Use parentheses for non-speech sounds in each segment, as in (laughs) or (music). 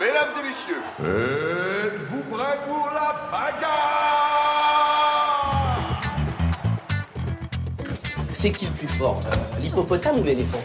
Mesdames et messieurs, êtes-vous prêts pour la bagarre? C'est qui le plus fort euh, L'hippopotame ou l'éléphant?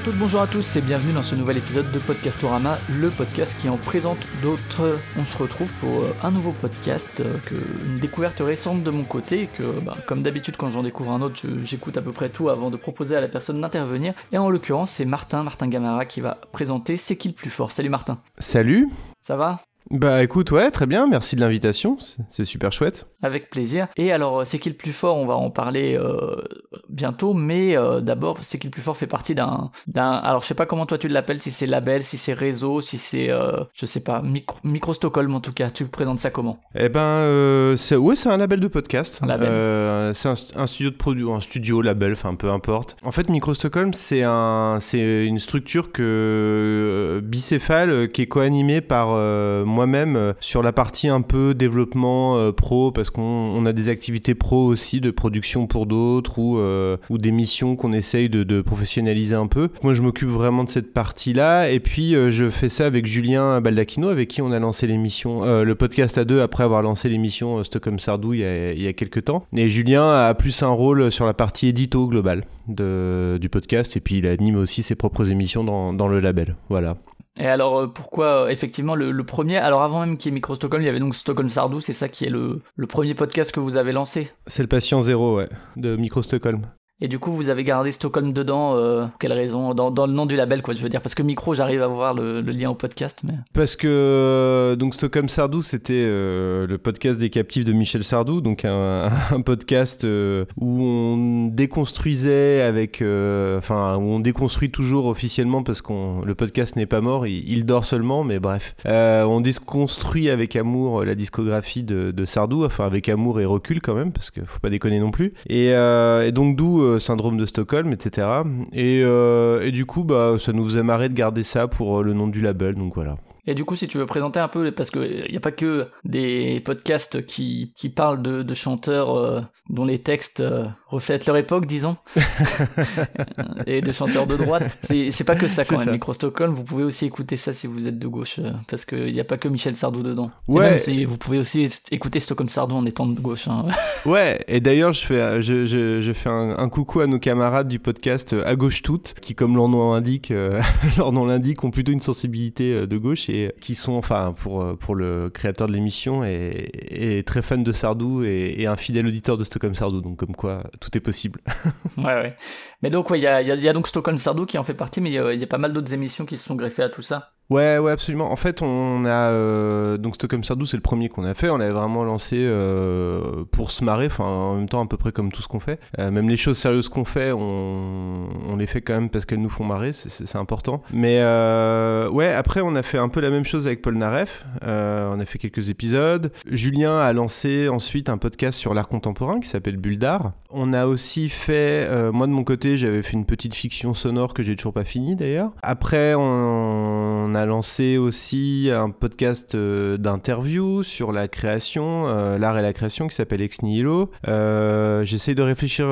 À toutes, bonjour à tous et bienvenue dans ce nouvel épisode de Podcastorama, le podcast qui en présente d'autres. On se retrouve pour euh, un nouveau podcast, euh, que, une découverte récente de mon côté, que bah, comme d'habitude quand j'en découvre un autre, j'écoute à peu près tout avant de proposer à la personne d'intervenir. Et en l'occurrence, c'est Martin, Martin Gamara qui va présenter C'est qui le plus fort? Salut Martin, Salut ça va? Bah écoute, ouais, très bien, merci de l'invitation, c'est- super chouette. Avec plaisir. Et alors, euh, c'est qui le plus fort? On va en parler euh, bientôt, mais euh, d'abord, c'est qui le plus fort fait partie d'un, d'un. Alors, je sais pas comment toi tu l'appelles, si c'est label, si c'est réseau, si c'est, euh, je sais pas, micro, micro Stockholm en tout cas. Tu présentes ça comment? Eh ben, c'est, ouais, c'est un label de podcast. Un label. C'est un, un studio de produit, un studio, label, enfin peu importe. En fait, Micro Stockholm, c'est un, c'est une structure que bicéphale qui est co-animée par euh, moi-même euh, sur la partie un peu développement euh, pro, parce qu'on on a des activités pro aussi de production pour d'autres ou euh, ou des missions qu'on essaye de, professionnaliser un peu. Moi, je m'occupe vraiment de cette partie-là, et puis je fais ça avec Julien Baldacchino, avec qui on a lancé l'émission, le podcast à deux après avoir lancé l'émission Stockholm Sardou il y, a, il y a quelques temps. Et Julien a plus un rôle sur la partie édito globale de, du podcast, et puis il anime aussi ses propres émissions dans, dans le label. Voilà. Et alors, euh, pourquoi euh, effectivement le, premier Alors, avant même qu'il y ait micro Stockholm, il y avait donc Stockholm Sardou. C'est ça qui est le, le premier podcast que vous avez lancé? C'est le patient zéro, ouais, de Micro Stockholm. Et du coup, vous avez gardé Stockholm dedans. Euh, pour quelle raison? Dans, dans le nom du label, quoi. Je veux dire, parce que micro, j'arrive à voir le, lien au podcast, mais. Parce que euh, donc Stockholm Sardou, c'était euh, le podcast des captifs de Michel Sardou, donc un, (laughs) podcast où on déconstruisait avec, enfin où on déconstruit toujours officiellement parce qu'on le podcast n'est pas mort, il, dort seulement, mais bref, on déconstruit avec amour la discographie de, Sardou, enfin avec amour et recul quand même, parce qu'il faut pas déconner non plus. Et, et donc d'où euh, syndrome de Stockholm, etc. Et, euh, et du coup, bah ça nous faisait marrer de garder ça pour euh, le nom du label, donc voilà. Et du coup, si tu veux présenter un peu, parce qu'il n'y a pas que des podcasts qui, qui parlent de, de chanteurs euh, dont les textes euh, reflètent leur époque, disons, (laughs) et de chanteurs de droite. C'est pas que ça quand même. Micro Stockholm, vous pouvez aussi écouter ça si vous êtes de gauche, euh, parce qu'il n'y a pas que Michel Sardou dedans. Et Ouais. même vous pouvez aussi écouter Stockholm Sardou en étant de gauche. hein. (laughs) Ouais, et d'ailleurs, je fais, je, je, je fais un, un coucou à nos camarades du podcast euh, À Gauche Toutes, qui, comme leur nom indique, euh, (laughs) leur nom l'indique, ont plutôt une sensibilité euh, de gauche qui sont, enfin, pour, euh, pour le créateur de l'émission, et, et très fan de Sardou et, un fidèle auditeur de Stockholm Sardou. Donc, comme quoi, tout est possible. (laughs) Ouais, ouais. Mais donc, il y a, donc Stockholm Sardou qui en fait partie, mais il y a pas mal d'autres émissions qui se sont greffées à tout ça. Ouais, ouais, absolument. En fait, on a euh, donc Stockholm Sardou, c'est le premier qu'on a fait. On l'avait vraiment lancé euh, pour se marrer, enfin en même temps à peu près comme tout ce qu'on fait. Euh, même les choses sérieuses qu'on fait, on, on les fait quand même parce qu'elles nous font marrer, c'est- important. Mais euh, ouais, après on a fait un peu la même chose avec Paul Naref. Euh, on a fait quelques épisodes. Julien a lancé ensuite un podcast sur l'art contemporain qui s'appelle Bulle d'art. On a aussi fait, euh, moi de mon côté, j'avais fait une petite fiction sonore que j'ai toujours pas fini d'ailleurs. Après, on, on a lancé aussi un podcast euh, d'interview sur la création, euh, l'art et la création qui s'appelle Ex Nihilo. Euh, J'essaye de réfléchir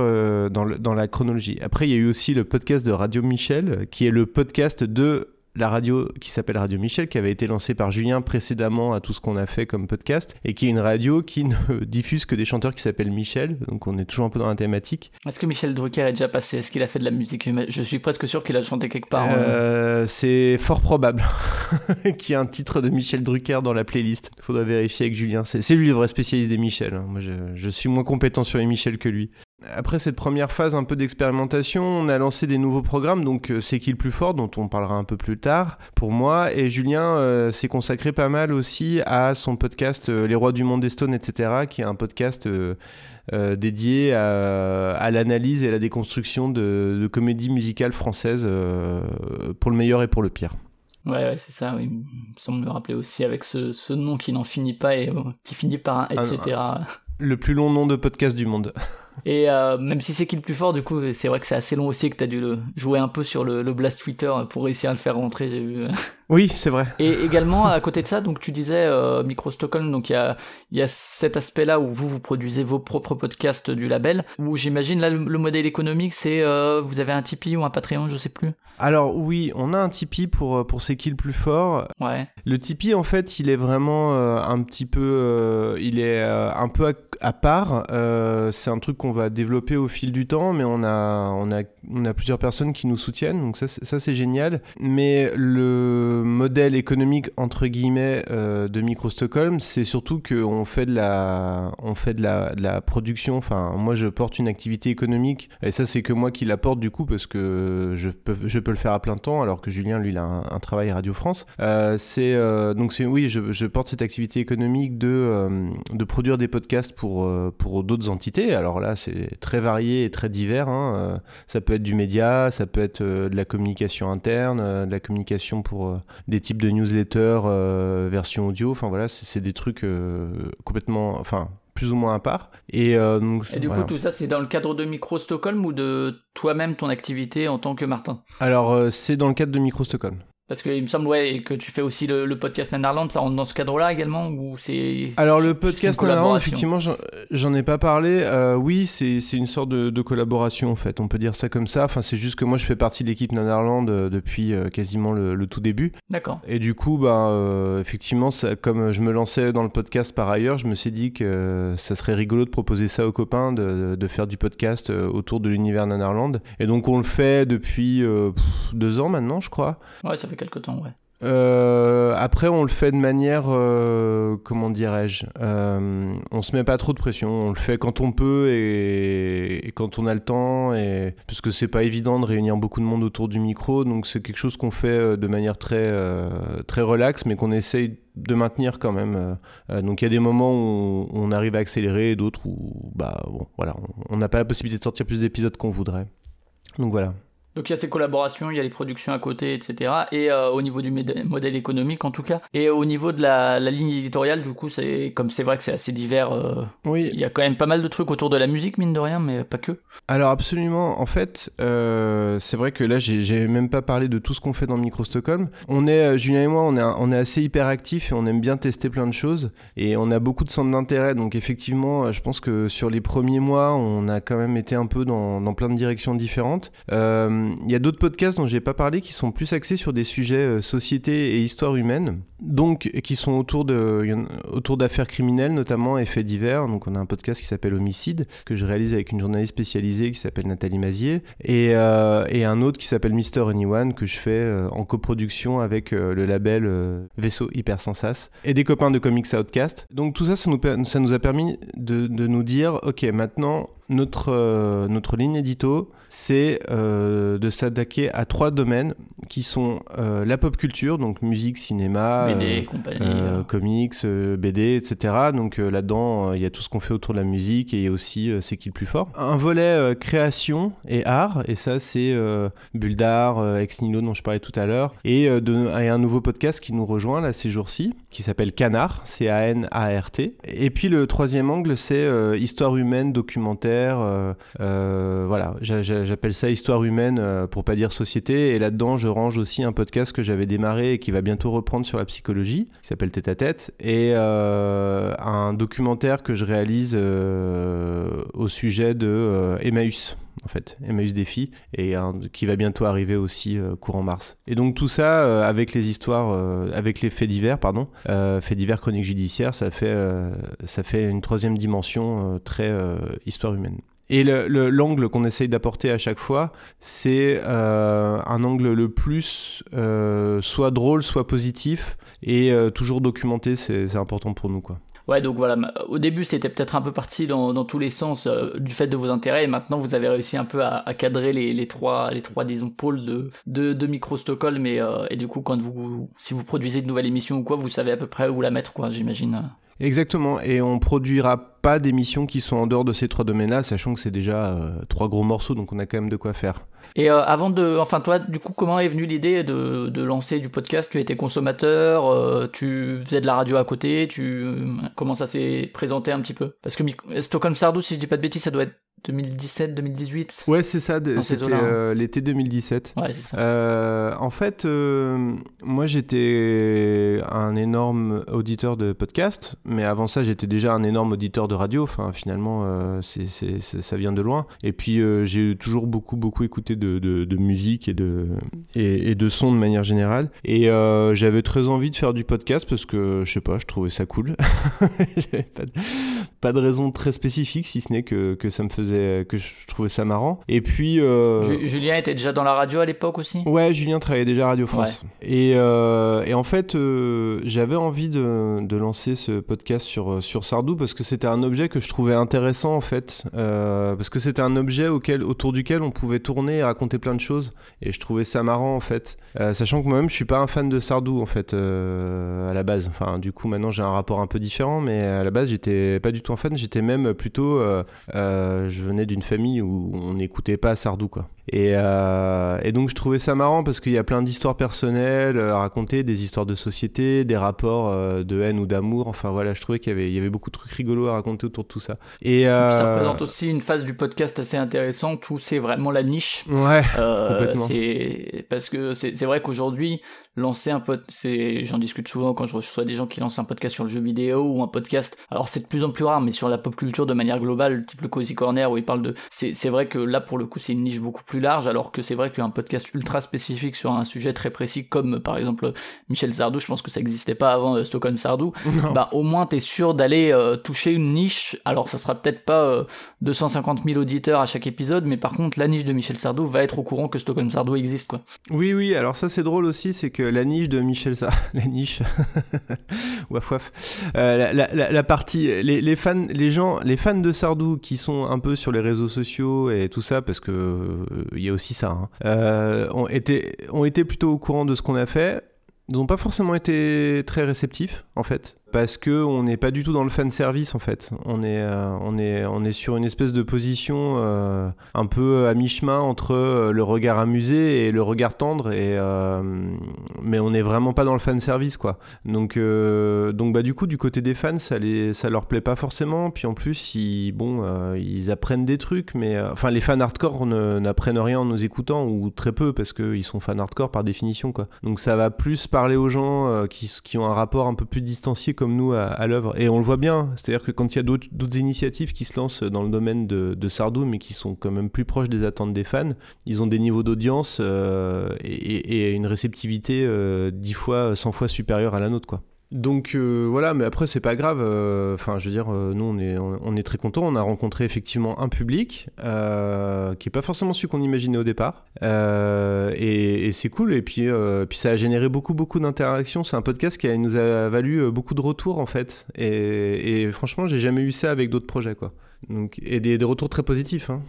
dans, dans la chronologie. Après, il y a eu aussi le podcast de Radio Michel, qui est le podcast de la radio qui s'appelle Radio Michel, qui avait été lancée par Julien précédemment à tout ce qu'on a fait comme podcast, et qui est une radio qui ne (laughs) diffuse que des chanteurs qui s'appellent Michel, donc on est toujours un peu dans la thématique. Est-ce que Michel Drucker est déjà passé? Est-ce qu'il a fait de la musique Je suis presque sûr qu'il a chanté quelque part. hein. Euh, c'est fort probable (laughs) qu'il y ait un titre de Michel Drucker dans la playlist. Il faudra vérifier avec Julien. C'est lui le vrai spécialiste des Michel. hein. Moi, je, je suis moins compétent sur les Michel que lui. Après cette première phase un peu d'expérimentation, on a lancé des nouveaux programmes, donc euh, C'est qui le plus fort, dont on parlera un peu plus tard pour moi. Et Julien euh, s'est consacré pas mal aussi à son podcast euh, Les Rois du Monde des Stones, etc., qui est un podcast euh, dédié à, à l'analyse et à la déconstruction de, de comédies musicales françaises pour le meilleur et pour le pire. Ouais, ouais, c'est ça, oui. Il me semble me rappeler aussi avec ce, ce nom qui n'en finit pas et qui finit par un Ah, etc. Le plus long nom de podcast du monde. (laughs) Et euh, même si c'est qui le plus fort, du coup, c'est vrai que c'est assez long aussi que t'as dû le jouer un peu sur le, le Blast Twitter pour réussir à le faire rentrer, j'ai vu. (laughs) Oui, c'est vrai. Et également, à côté de ça, donc tu disais euh, Micro Stockholm, donc il y a, y a cet aspect-là où vous, vous produisez vos propres podcasts du label, où j'imagine là, le, le modèle économique, c'est euh, vous avez un Tipeee ou un Patreon, je sais plus. Alors oui, on a un Tipeee pour, pour C'est qui le plus fort Ouais. Le Tipeee, en fait, il est vraiment euh, un petit peu, il est un peu à, à part. Euh, c'est un truc qu'on va développer au fil du temps, mais on a, on a, on a plusieurs personnes qui nous soutiennent, donc ça, ça c'est génial. Mais le modèle économique entre guillemets euh, de Micro Stockholm, c'est surtout qu'on fait de la, on fait de la, production. Enfin, moi, je porte une activité économique, et ça, c'est que moi qui la porte du coup parce que je peux, je peux le faire à plein temps, alors que Julien, lui, il a un, travail Radio France. Euh, c'est donc c'est oui, je, je porte cette activité économique de de produire des podcasts pour euh, pour d'autres entités. Alors là, c'est très varié et très divers. hein. Euh, ça peut être du média, ça peut être euh, de la communication interne, de la communication pour des types de newsletters version audio. Enfin voilà, c'est des trucs complètement, enfin plus ou moins à part. Et euh, donc Et du voilà. coup, tout ça, c'est dans le cadre de Micro Stockholm ou de toi-même, ton activité en tant que Martin? Alors c'est dans le cadre de Micro Stockholm. Parce qu'il me semble, ouais, que tu fais aussi le, le podcast Nanarland, ça rentre dans ce cadre-là également, ou c'est... Alors le podcast Nanarland, effectivement, j'en- ai pas parlé. Euh, oui, c'est c'est une sorte de, de collaboration en fait. On peut dire ça comme ça. Enfin, c'est juste que moi, je fais partie de l'équipe Nanarland euh, depuis euh, quasiment le, le tout début. D'accord. Et du coup, ben, euh, effectivement, ça, comme je me lançais dans le podcast par ailleurs, je me suis dit que ça serait rigolo de proposer ça aux copains, de, de faire du podcast autour de l'univers Nanarland. Et donc, on le fait depuis euh, pff, deux ans maintenant, je crois. Ouais, ça fait quelque temps. Euh, après, on le fait de manière, euh, comment dirais-je, euh, on se met pas trop de pression. On le fait quand on peut et, quand on a le temps, et parce que c'est pas évident de réunir beaucoup de monde autour du micro, donc c'est quelque chose qu'on fait euh, de manière très très relaxe, mais qu'on essaye de maintenir quand même. Donc il y a des moments où on, arrive à accélérer, et d'autres où, bah bon, voilà, on n'a pas la possibilité de sortir plus d'épisodes qu'on voudrait. Donc voilà. Donc il y a ces collaborations, il y a les productions à côté, etc. Et euh, au niveau du modèle économique en tout cas. Et au niveau de la, la ligne éditoriale, du coup, c'est comme c'est vrai que c'est assez divers. euh, Oui, il y a quand même pas mal de trucs autour de la musique, mine de rien, mais pas que. Alors absolument, en fait, euh, c'est vrai que là, j'ai même pas parlé de tout ce qu'on fait dans Micro Stockholm. On est, Julien et moi, on est, un- on est assez hyperactifs et on aime bien tester plein de choses. Et on a beaucoup de centres d'intérêt, donc effectivement, je pense que sur les premiers mois, on a quand même été un peu dans, dans plein de directions différentes. Euh, y a d'autres podcasts dont j'ai pas parlé qui sont plus axés sur des sujets euh, société et histoire humaine, donc qui sont autour il d'affaires criminelles notamment et faits divers. Donc on a un podcast qui s'appelle Homicide que je réalise avec une journaliste spécialisée qui s'appelle Nathalie Mazier et, euh, un autre qui s'appelle Mister Anyone que je fais euh, en coproduction avec le label Vaisseau Hypersensas et des copains de Comics Outcast. Donc tout ça, ça nous, a permis de, nous dire, ok, maintenant notre, notre ligne édito, c'est euh, de s'attaquer à trois domaines qui sont euh, la pop culture, donc musique, cinéma, BD, euh, compagnie. euh. comics, BD, etc. Donc là-dedans, il y a tout ce qu'on fait autour de la musique et aussi C'est qui le plus fort. Un volet création et art, et ça c'est euh, Ex Nihilo dont je parlais tout à l'heure, et, de- et un nouveau podcast qui nous rejoint là ces jours-ci, qui s'appelle Canard, C-A-N-A-R-T. Et puis le troisième angle, c'est histoire humaine, documentaire, voilà, j'appelle ça histoire humaine euh, pour pas dire société, et là-dedans je range aussi un podcast que j'avais démarré et qui va bientôt reprendre sur la psychologie, qui s'appelle Tête à Tête, et euh, un documentaire que je réalise euh, au sujet de Emmaüs. En fait, Emmaüs Défi, et qui va bientôt arriver aussi courant mars. Et donc tout ça, avec les histoires, avec les faits divers, pardon, faits divers chroniques judiciaires, ça fait, ça fait une troisième dimension très histoire humaine. Et le- le- l'angle qu'on essaye d'apporter à chaque fois, c'est euh, un angle le plus euh, soit drôle, soit positif, et euh, toujours documenté, c'est important pour nous. quoi. Ouais, donc voilà, au début c'était peut-être un peu parti dans, dans tous les sens euh, du fait de vos intérêts, et maintenant vous avez réussi un peu à, cadrer les, les trois, les trois disons pôles de, de, de Micro Stockholm, et, euh, et du coup quand vous, si vous produisez de nouvelles émissions ou quoi, vous savez à peu près où la mettre, quoi, j'imagine. Exactement, et on produira pas d'émissions qui sont en dehors de ces trois domaines-là, sachant que c'est déjà euh, trois gros morceaux, donc on a quand même de quoi faire. Et euh, avant de, enfin toi, du coup, comment est venue l'idée de, de lancer du podcast? Tu étais consommateur, euh, tu faisais de la radio à côté, tu comment ça s'est présenté un petit peu? Parce que Stockholm Sardou, si je dis pas de bêtises, ça doit être 2017, 2018 Ouais, c'est ça, c'était euh, l'été 2017. Ouais, c'est ça. Euh, en fait, euh, moi j'étais un énorme auditeur de podcast, mais avant ça j'étais déjà un énorme auditeur de radio. Enfin, finalement, c'est, ça vient de loin. Et puis j'ai toujours beaucoup, beaucoup écouté de, de, de musique et de, et, et, de son de manière générale. Et j'avais très envie de faire du podcast parce que, je sais pas, je trouvais ça cool. (laughs) j'avais pas de, pas de raison très spécifique, si ce n'est que, que ça me faisait que je trouvais ça marrant. Et puis. Euh, Julien était déjà dans la radio à l'époque aussi? Ouais, Julien travaillait déjà à Radio France. Et, euh, et, en fait, euh, j'avais envie de, de, lancer ce podcast sur, sur Sardou parce que c'était un objet que je trouvais intéressant en fait. parce que c'était un objet auquel, autour duquel on pouvait tourner et raconter plein de choses. Et je trouvais ça marrant en fait. sachant que moi-même, je suis pas un fan de Sardou en fait à la base. Enfin, du coup, maintenant j'ai un rapport un peu différent, mais à la base, j'étais pas du tout un fan. J'étais même plutôt. je je venais d'une famille où on n'écoutait pas Sardou, quoi. Et, euh, et, donc je trouvais ça marrant parce qu'il y a plein d'histoires personnelles à raconter, des histoires de société, des rapports euh, de haine ou d'amour. Enfin voilà, je trouvais qu'il y avait, il y avait beaucoup de trucs rigolos à raconter autour de tout ça. Et, euh... ça représente aussi une phase du podcast assez intéressante où c'est vraiment la niche. Ouais. Euh, complètement. C'est parce que c'est vrai qu'aujourd'hui lancer un pod, c'est j'en discute souvent quand je reçois des gens qui lancent un podcast sur le jeu vidéo ou un podcast. Alors c'est de plus en plus rare, mais sur la pop culture de manière globale, type le Cozy Corner où ils parlent de. C'est vrai que là pour le coup c'est une niche beaucoup plus large, alors que c'est vrai qu'un podcast ultra spécifique sur un sujet très précis, comme par exemple Michel Sardou, je pense que ça n'existait pas avant euh, Stockholm Sardou, (laughs) bah au moins t'es sûr d'aller euh, toucher une niche. Alors ça sera peut-être pas 250 euh, 000 auditeurs à chaque épisode, mais par contre la niche de Michel Sardou va être au courant que Stockholm Sardou existe, quoi. Oui, oui, alors ça c'est drôle aussi, c'est que la niche de Michel Sardou, (laughs) la niche, (laughs) waf waf, la, la, partie, les, fans, les gens, les fans de Sardou qui sont un peu sur les réseaux sociaux et tout ça, parce que il y a aussi ça, hein. euh, ont, été, ont été plutôt au courant de ce qu'on a fait. Ils n'ont pas forcément été très réceptifs, en fait parce que on n'est pas du tout dans le fan service en fait. On est, euh, on est, on est sur une espèce de position euh, un peu à mi-chemin entre euh, le regard amusé et le regard tendre, et, mais on n'est vraiment pas dans le fan service quoi. Donc, donc bah du coup du côté des fans ça les, ça leur plaît pas forcément. Puis en plus ils, bon, ils apprennent des trucs, mais enfin les fans hardcore n'apprennent rien en nous écoutant ou très peu parce qu'ils sont fans hardcore par définition quoi. Donc ça va plus parler aux gens qui, qui ont un rapport un peu plus distancié comme nous à, l'œuvre. Et on le voit bien, c'est-à-dire que quand il y a d'autres initiatives qui se lancent dans le domaine de, Sardou, mais qui sont quand même plus proches des attentes des fans, ils ont des niveaux d'audience euh, et, une réceptivité euh, dix fois, 100 fois supérieure à la nôtre, quoi. Donc euh, voilà, mais après c'est pas grave. Euh, enfin, je veux dire, euh, nous on est, on, est très contents. On a rencontré effectivement un public qui est pas forcément celui qu'on imaginait au départ, et, c'est cool. Et puis, puis ça a généré beaucoup beaucoup d'interactions. C'est un podcast qui nous a valu beaucoup de retours en fait. Et, et franchement, j'ai jamais eu ça avec d'autres projets quoi. Donc et des, des retours très positifs. Hein.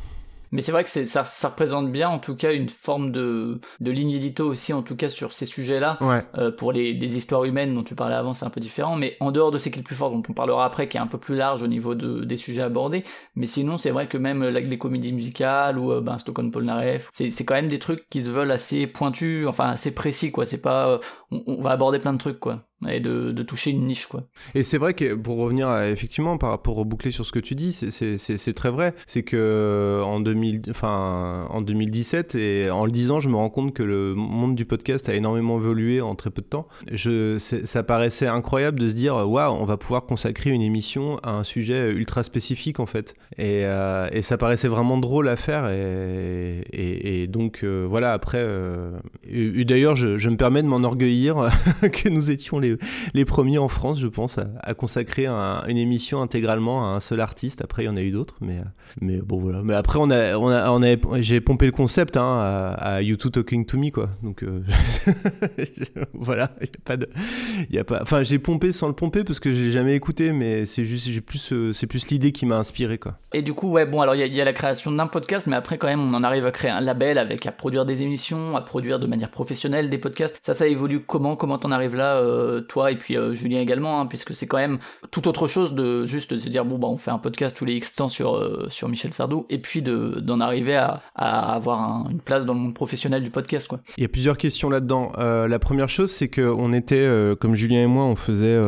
Mais c'est vrai que ça, ça représente bien, en tout cas, une forme de, de ligne édito aussi, en tout cas, sur ces sujets-là. Euh, pour les, les, histoires humaines dont tu parlais avant, c'est un peu différent. Mais en dehors de ce qui est le plus fort, dont on parlera après, qui est un peu plus large au niveau de, des sujets abordés. Mais sinon, c'est vrai que même euh, les comédies musicales ou euh, ben, Stockholm Polnareff, c'est, c'est quand même des trucs qui se veulent assez pointus, enfin assez précis, quoi. C'est pas, euh, on, on va aborder plein de trucs, quoi et de, toucher une niche quoi. Et c'est vrai que pour revenir effectivement par rapport boucler sur ce que tu dis, c'est très vrai. C'est que en 2000, enfin en 2017 et en le disant, je me rends compte que le monde du podcast a énormément évolué en très peu de temps. Ça paraissait incroyable de se dire waouh, on va pouvoir consacrer une émission à un sujet ultra spécifique en fait. Et, euh, ça paraissait vraiment drôle à faire et donc euh, voilà après. Euh, d'ailleurs, je, je, me permets de m'enorgueillir (laughs) que nous étions les les, premiers en France, je pense, à, consacrer une émission intégralement à un seul artiste. Après, il y en a eu d'autres, mais, mais bon, voilà. Mais après, on a, on a, on a j'ai pompé le concept hein, à, à YouTube Talking to Me, quoi. Donc, euh, (laughs) voilà, il a pas de. Y a pas, enfin, j'ai pompé sans le pomper parce que je l'ai jamais écouté, mais c'est juste, j'ai plus, euh, c'est plus l'idée qui m'a inspiré, quoi. Et du coup, ouais, bon, alors il y, y, a la création d'un podcast, mais après, quand même, on en arrive à créer un label avec à produire des émissions, à produire de manière professionnelle des podcasts. Ça, ça évolue comment? Comment t'en arrives là euh, toi et puis Julien également, hein, puisque c'est quand même tout autre chose de juste de se dire bon bah on fait un podcast tous les X temps sur sur Michel Sardou et puis de d'en arriver à, à avoir une place dans le monde professionnel du podcast quoi. Il y a plusieurs questions là-dedans. la première chose c'est que on était comme Julien et moi on faisait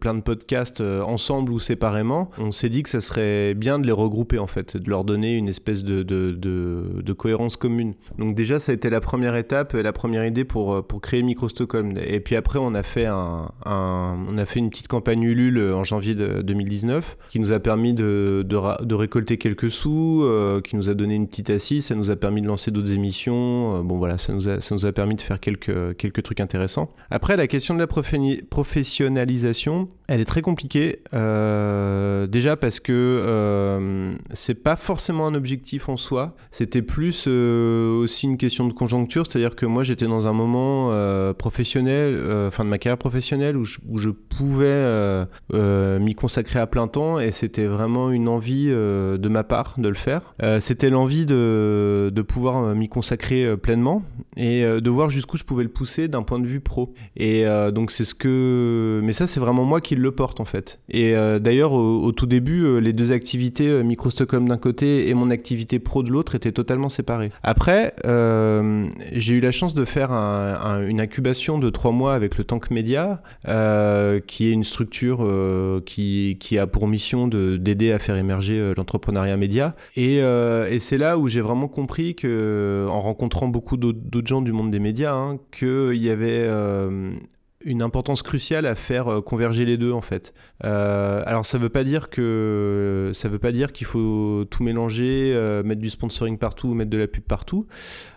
plein de podcasts ensemble ou séparément. On s'est dit que ça serait bien de les regrouper en fait, de leur donner une espèce de, de, cohérence commune. Donc déjà ça a été la première étape, la première idée pour pour créer Micro Stockholm. Et puis après on a fait un, on a fait une petite campagne Ulule en janvier de 2019 qui nous a permis de, récolter quelques sous, euh, qui nous a donné une petite assise, ça nous a permis de lancer d'autres émissions. Euh, bon voilà, ça nous, a, permis de faire quelques trucs intéressants. Après, la question de la professionnalisation, elle est très compliquée. Euh, déjà parce que c'est pas forcément un objectif en soi, c'était plus aussi une question de conjoncture, c'est-à-dire que moi j'étais dans un moment professionnel, enfin de ma carrière professionnelle où je, où je pouvais euh, m'y consacrer à plein temps et c'était vraiment une envie euh, de ma part de le faire. Euh, c'était l'envie de, de pouvoir m'y consacrer pleinement et de voir jusqu'où je pouvais le pousser d'un point de vue pro. Et donc c'est ce que... Mais ça c'est vraiment moi qui le porte en fait. Et d'ailleurs au, tout début les deux activités, Micro Stockholm d'un côté et mon activité pro de l'autre étaient totalement séparées. Après j'ai eu la chance de faire une incubation de trois mois avec le Tank Media qui est une structure euh, qui, qui, a pour mission d'aider à faire émerger euh, l'entrepreneuriat média. Et, euh, et c'est là où j'ai vraiment compris que, en rencontrant beaucoup d'autres gens du monde des médias, hein, qu'il y avait une importance cruciale à faire euh, converger les deux en fait. Euh, alors ça veut pas dire que ça veut pas dire qu'il faut tout mélanger, euh, mettre du sponsoring partout, mettre de la pub partout,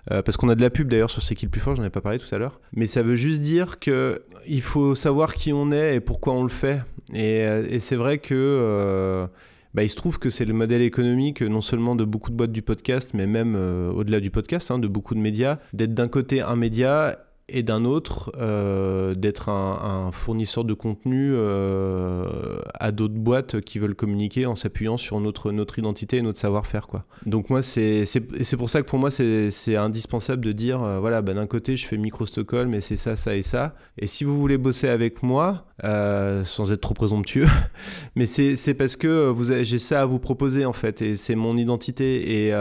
parce qu'on a de la pub d'ailleurs sur C'est qui le plus fort, j'en ai pas parlé tout à l'heure. Mais ça veut juste dire que il faut savoir qui on est et pourquoi on le fait. Et, et c'est vrai que bah, il se trouve que c'est le modèle économique non seulement de beaucoup de boîtes du podcast, mais même au-delà du podcast, hein, de beaucoup de médias, d'être d'un côté un média et d'un autre euh, d'être un, fournisseur de contenu euh, à d'autres boîtes qui veulent communiquer en s'appuyant sur notre, notre identité et notre savoir-faire. Quoi. Donc moi, c'est pour ça que pour moi, c'est indispensable de dire, euh, voilà, bah, d'un côté, je fais Micro Stockholm et c'est ça, ça et ça. Et si vous voulez bosser avec moi, sans être trop présomptueux, (laughs) mais c'est parce que j'ai ça à vous proposer en fait, et c'est mon identité. Et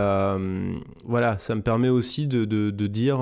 voilà, ça me permet aussi de, de dire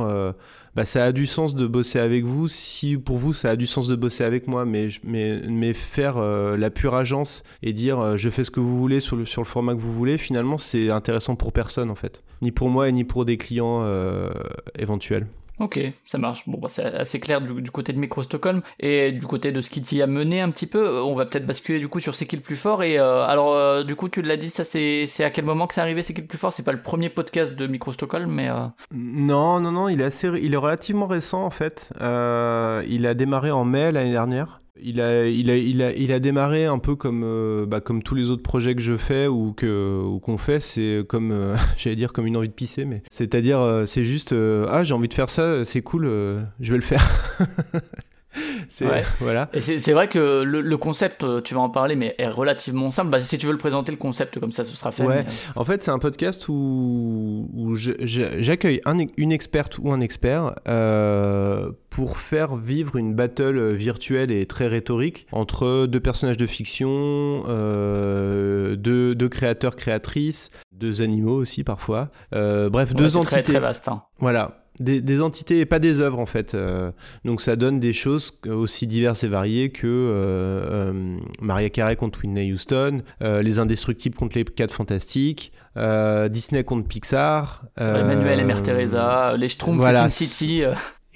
bah, ça a du sens de bosser avec vous si pour vous ça a du sens de bosser avec moi, mais, mais, mais faire euh, la pure agence et dire euh, je fais ce que vous voulez sur le, sur le format que vous voulez, finalement c'est intéressant pour personne en fait, ni pour moi et ni pour des clients euh, éventuels. Ok, ça marche. Bon, bah, c'est assez clair du, côté de Micro Stockholm et du côté de ce qui t'y a mené un petit peu. On va peut-être basculer du coup sur C'est qui le plus fort. Et euh, alors, euh, du coup, tu l'as dit, ça c'est à quel moment que c'est arrivé C'est qui le plus fort? C'est pas le premier podcast de Micro Stockholm, mais euh, non, non, non, il est assez, il est relativement récent en fait. il a démarré en mai l'année dernière. Il a, il, a, il, a, il a démarré un peu comme, euh, bah, comme tous les autres projets que je fais ou qu'on fait. C'est comme, euh, (laughs) j'allais dire, comme une envie de pisser, mais c'est-à-dire, euh, c'est juste, ah, j'ai envie de faire ça, c'est cool, je vais le faire. (laughs) (laughs) c'est voilà. Et c'est vrai que le, concept, euh, tu vas en parler, mais est relativement simple. Bah, si tu veux le présenter le concept comme ça, ce sera fait. Ouais. En fait, c'est un podcast où, où j'accueille une experte ou un expert euh, pour faire vivre une battle virtuelle et très rhétorique entre deux personnages de fiction, euh, deux, deux, créateurs créatrices, deux animaux aussi parfois. Euh, bref, deux entités. Très très vaste. Hein. Voilà des, entités et pas des œuvres en fait. Euh, donc ça donne des choses aussi diverses et variées que euh, euh, Maria Carey contre Whitney Houston, Les Indestructibles contre les 4 Fantastiques, Disney contre Pixar. Emmanuel et Mère Teresa, les Schtroumpfs voilà. City.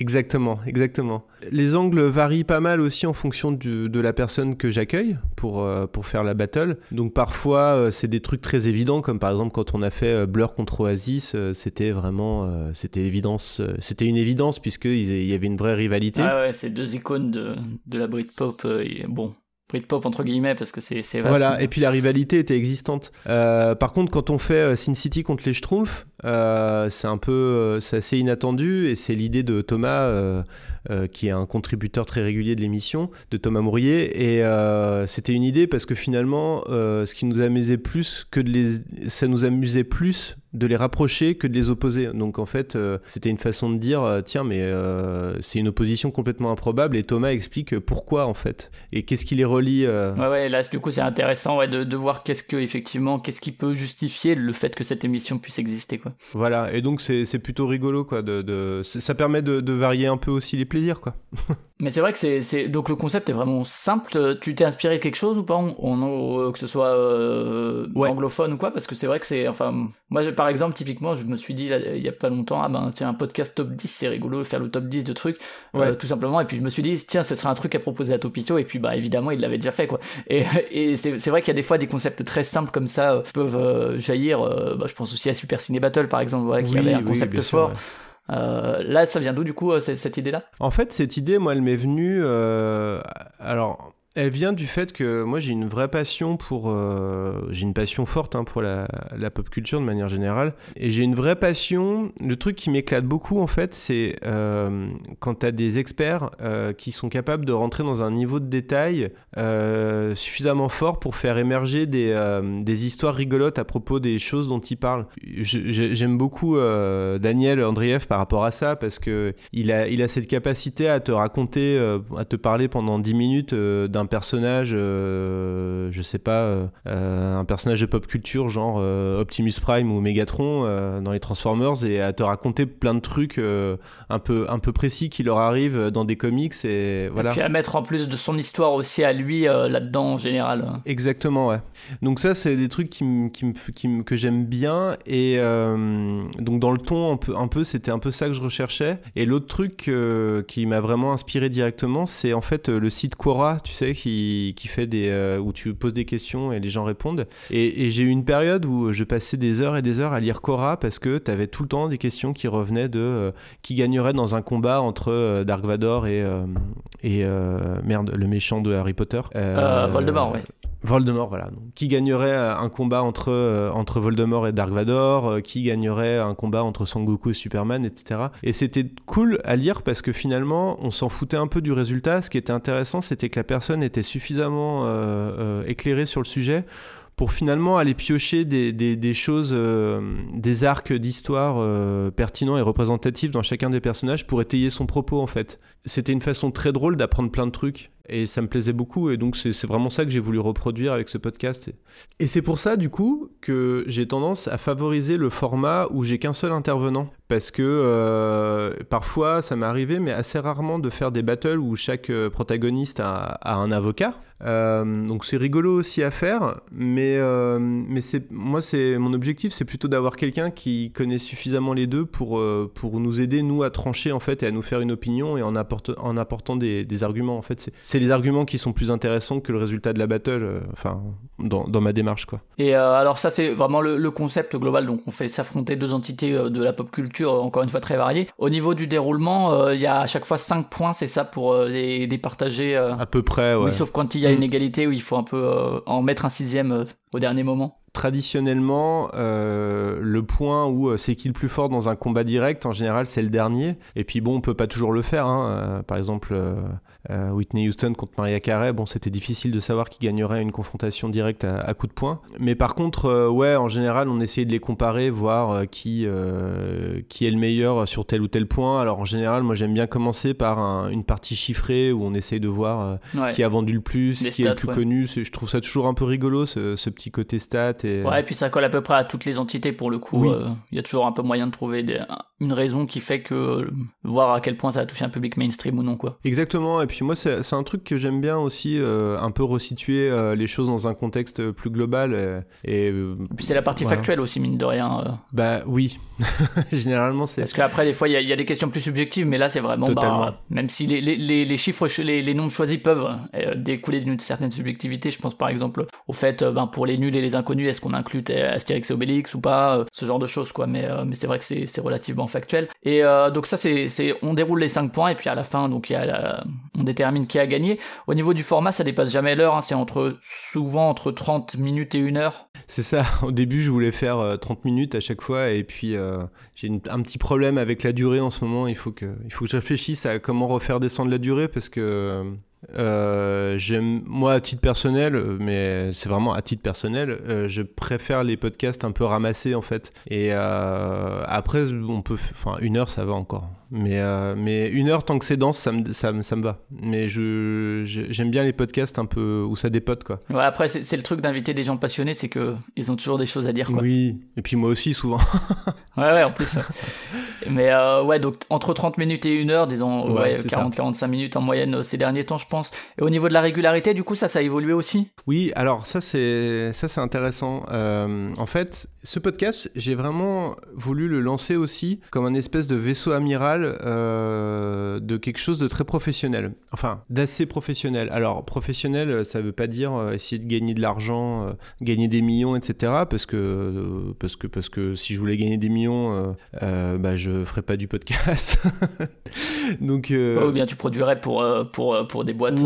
Exactement, exactement. Les angles varient pas mal aussi en fonction de la personne que j'accueille pour, euh, pour faire la battle. Donc parfois, euh, c'est des trucs très évidents, comme par exemple quand on a fait euh, Blur contre Oasis, c'était vraiment c'était évidence, c'était une évidence puisqu'il y avait une vraie rivalité. Ah ouais, c'est deux icônes de, de la Britpop. bon, Britpop entre guillemets parce que c'est vaste. Voilà, et puis la rivalité était existante. par contre, quand on fait Sin City contre les Schtroumpfs, Euh, c'est un peu, euh, c'est assez inattendu et c'est l'idée de Thomas, euh, euh, qui est un contributeur très régulier de l'émission, de Thomas Mourier. Et euh, c'était une idée parce que finalement, euh, ce qui nous amusait plus que de les, ça nous amusait plus de les rapprocher que de les opposer. Donc en fait, euh, c'était une façon de dire, euh, tiens, mais euh, c'est une opposition complètement improbable. Et Thomas explique pourquoi en fait et qu'est-ce qui les relie. Ouais, ouais, là, du coup, c'est intéressant ouais, de, de voir qu'est-ce que, effectivement, qu'est-ce qui peut justifier le fait que cette émission puisse exister, quoi. Voilà, et donc c'est plutôt rigolo, quoi. De, de- ça permet de, de varier un peu aussi les plaisirs, quoi. (laughs) Mais c'est vrai que c'est, donc le concept est vraiment simple. Tu t'es inspiré de quelque chose ou pas, en, en- que ce soit euh, Ouais. anglophone ou quoi? Parce que c'est vrai que c'est, enfin, moi, par exemple, typiquement, je me suis dit, là, il y a pas longtemps, ah ben, tiens, un podcast top 10, c'est rigolo, faire le top 10 de trucs, Ouais. euh, tout simplement. Et puis je me suis dit, tiens, ce serait un truc à proposer à Topito. Et puis, bah, évidemment, il l'avait déjà fait, quoi. Et, (laughs) et c'est, vrai qu'il y a des fois des concepts très simples comme ça euh, peuvent euh, jaillir. euh, bah, je pense aussi à Super Ciné Battle, par exemple, voilà, qui Oui, avait un oui, concept sûr, fort. ouais. Euh, là, ça vient d'où, du coup, euh, cette, idée-là? En fait, cette idée, moi, elle m'est venue. euh, alors, elle vient du fait que moi, j'ai une vraie passion pour. euh, j'ai une passion forte hein, pour la, pop culture de manière générale. Et j'ai une vraie passion. Le truc qui m'éclate beaucoup, en fait, c'est euh, quand tu as des experts euh, qui sont capables de rentrer dans un niveau de détail suffisamment fort pour faire émerger des, des histoires rigolotes à propos des choses dont ils parlent. J'aime beaucoup Daniel Andrieff par rapport à ça parce que il a, il a cette capacité à te raconter, à te parler pendant 10 minutes euh, d'un personnage, euh, je sais pas, euh, euh, un personnage de pop culture genre euh, Optimus Prime ou Megatron dans les Transformers et à te raconter plein de trucs un, peu, un peu précis qui leur arrivent dans des comics et voilà. Et puis à mettre en plus de son histoire aussi à lui là-dedans en général. Exactement, ouais. Donc ça, c'est des trucs qui qui qui que j'aime bien. Et donc dans le ton, un peu, un peu c'était un peu ça que je recherchais. Et l'autre truc qui m'a vraiment inspiré directement, c'est en fait le site Quora, tu sais, qui, fait des... euh, où tu poses des questions et les gens répondent. Et, j'ai eu une période où je passais des heures et des heures à lire Quora parce que tu avais tout le temps des questions qui revenaient de euh, qui gagnerait dans un combat entre euh, Dark Vador et... et merde, le méchant de Harry Potter. Voldemort, oui. Voldemort, voilà. Qui gagnerait euh, un combat entre, euh, entre Voldemort et Dark Vador euh, Qui gagnerait un combat entre Sangoku et Superman, etc. Et c'était cool à lire parce que finalement, on s'en foutait un peu du résultat. Ce qui était intéressant, c'était que la personne était suffisamment éclairée sur le sujet pour finalement aller piocher des, choses, euh, des arcs d'histoire euh, pertinents et représentatifs dans chacun des personnages pour étayer son propos en fait. C'était une façon très drôle d'apprendre plein de trucs et ça me plaisait beaucoup et donc c'est vraiment ça que j'ai voulu reproduire avec ce podcast. Et, c'est pour ça du coup que j'ai tendance à favoriser le format où j'ai qu'un seul intervenant parce que euh, parfois ça m'est arrivé mais assez rarement de faire des battles où chaque protagoniste a un avocat. Euh, donc c'est rigolo aussi à faire, mais, euh, mais c'est, moi c'est, mon objectif c'est plutôt d'avoir quelqu'un qui connaît suffisamment les deux pour, euh, pour nous aider nous à trancher en fait et à nous faire une opinion et en, apporte, en apportant des, des arguments en fait. C'est, les arguments qui sont plus intéressants que le résultat de la battle, enfin dans, dans ma démarche quoi. Et alors ça c'est vraiment le, le concept global, donc on fait s'affronter deux entités de la pop culture, encore une fois très variées. Au niveau du déroulement, il y a à chaque fois 5 points, c'est ça pour les départager À peu près ouais. Oui, sauf quand il y a Mm. une égalité où il faut un peu euh, en mettre un sixième euh, au dernier moment. traditionnellement, euh, le point où c'est qui le plus fort dans un combat direct, en général, c'est le dernier. Et puis bon, on peut pas toujours le faire. hein. Par exemple, euh, Whitney Houston contre Maria Carey, bon, c'était difficile de savoir qui gagnerait une confrontation directe à, à coup de poing. Mais par contre, euh, ouais, en général, on essayait de les comparer, voir euh, qui, qui est le meilleur sur tel ou tel point. Alors en général, moi, j'aime bien commencer par un- une partie chiffrée où on essaye de voir Ouais. qui a vendu le plus, Les qui est le plus ouais. connu. Je trouve ça toujours un peu rigolo, ce, ce petit côté stat. Et... Ouais, et puis ça colle à peu près à toutes les entités pour le coup. Oui. Il y a toujours un peu moyen de trouver des- une raison qui fait que voir à quel point ça a touché un public mainstream ou non quoi. Exactement, et puis moi c'est c'est un truc que j'aime bien aussi, euh, un peu resituer euh, les choses dans un contexte plus global. euh, et Et puis c'est la partie Voilà. factuelle aussi mine de rien. bah oui, (laughs) généralement c'est... Parce qu'après, des fois, il y, a- il y a des questions plus subjectives, mais là, c'est vraiment, bah, même si les, les, les, les chiffres, ch- les, les nombres choisis peuvent découler d'une certaine subjectivité, je pense par exemple au fait, ben, pour les nuls et les inconnus, est-ce qu'on inclut Astérix et Obélix ou pas, ce genre de choses quoi. Mais mais c'est vrai que c'est c'est relativement factuel. Et donc ça c'est c'est on déroule les 5 points et puis à la fin donc il y a on détermine qui a gagné. Au niveau du format, ça dépasse jamais l'heure, hein, c'est entre souvent entre 30 minutes et une heure. C'est ça. (laughs) Au début, je voulais faire 30 minutes à chaque fois et puis j'ai un petit problème avec la durée en ce moment. Il faut que il faut que je réfléchisse à comment refaire descendre la durée parce que euh, moi à titre personnel, mais c'est vraiment à titre personnel, euh, je préfère les podcasts un peu ramassés en fait. Et euh, après, on peut, enfin une heure ça va encore. Mais, euh, mais une heure, tant que c'est dense, ça me, ça, ça me va. Mais je, j'aime bien les podcasts un peu où ça dépote, quoi. Ouais, après, c'est, le truc d'inviter des gens passionnés, c'est que ils ont toujours des choses à dire, quoi. Oui, et puis moi aussi, souvent. (laughs) ouais, ouais, en plus. (laughs) mais euh, ouais, donc entre 30 minutes et une heure, disons, ouais, 40-45 minutes en moyenne euh, ces derniers temps, je pense. Et au niveau de la régularité, du coup, ça, ça a évolué aussi? Oui, alors ça, c'est, ça, c'est intéressant. en fait, ce podcast, j'ai vraiment voulu le lancer aussi comme un espèce de vaisseau amiral euh, de quelque chose de très professionnel. Enfin, d'assez professionnel. Alors, professionnel, ça veut pas dire euh, essayer de gagner de l'argent, euh, gagner des millions, etc. Parce que, parce que, parce que si je voulais gagner des millions, bah, je ferais pas du podcast. (laughs) Donc, ou bien tu produirais pour, pour, pour des boîtes,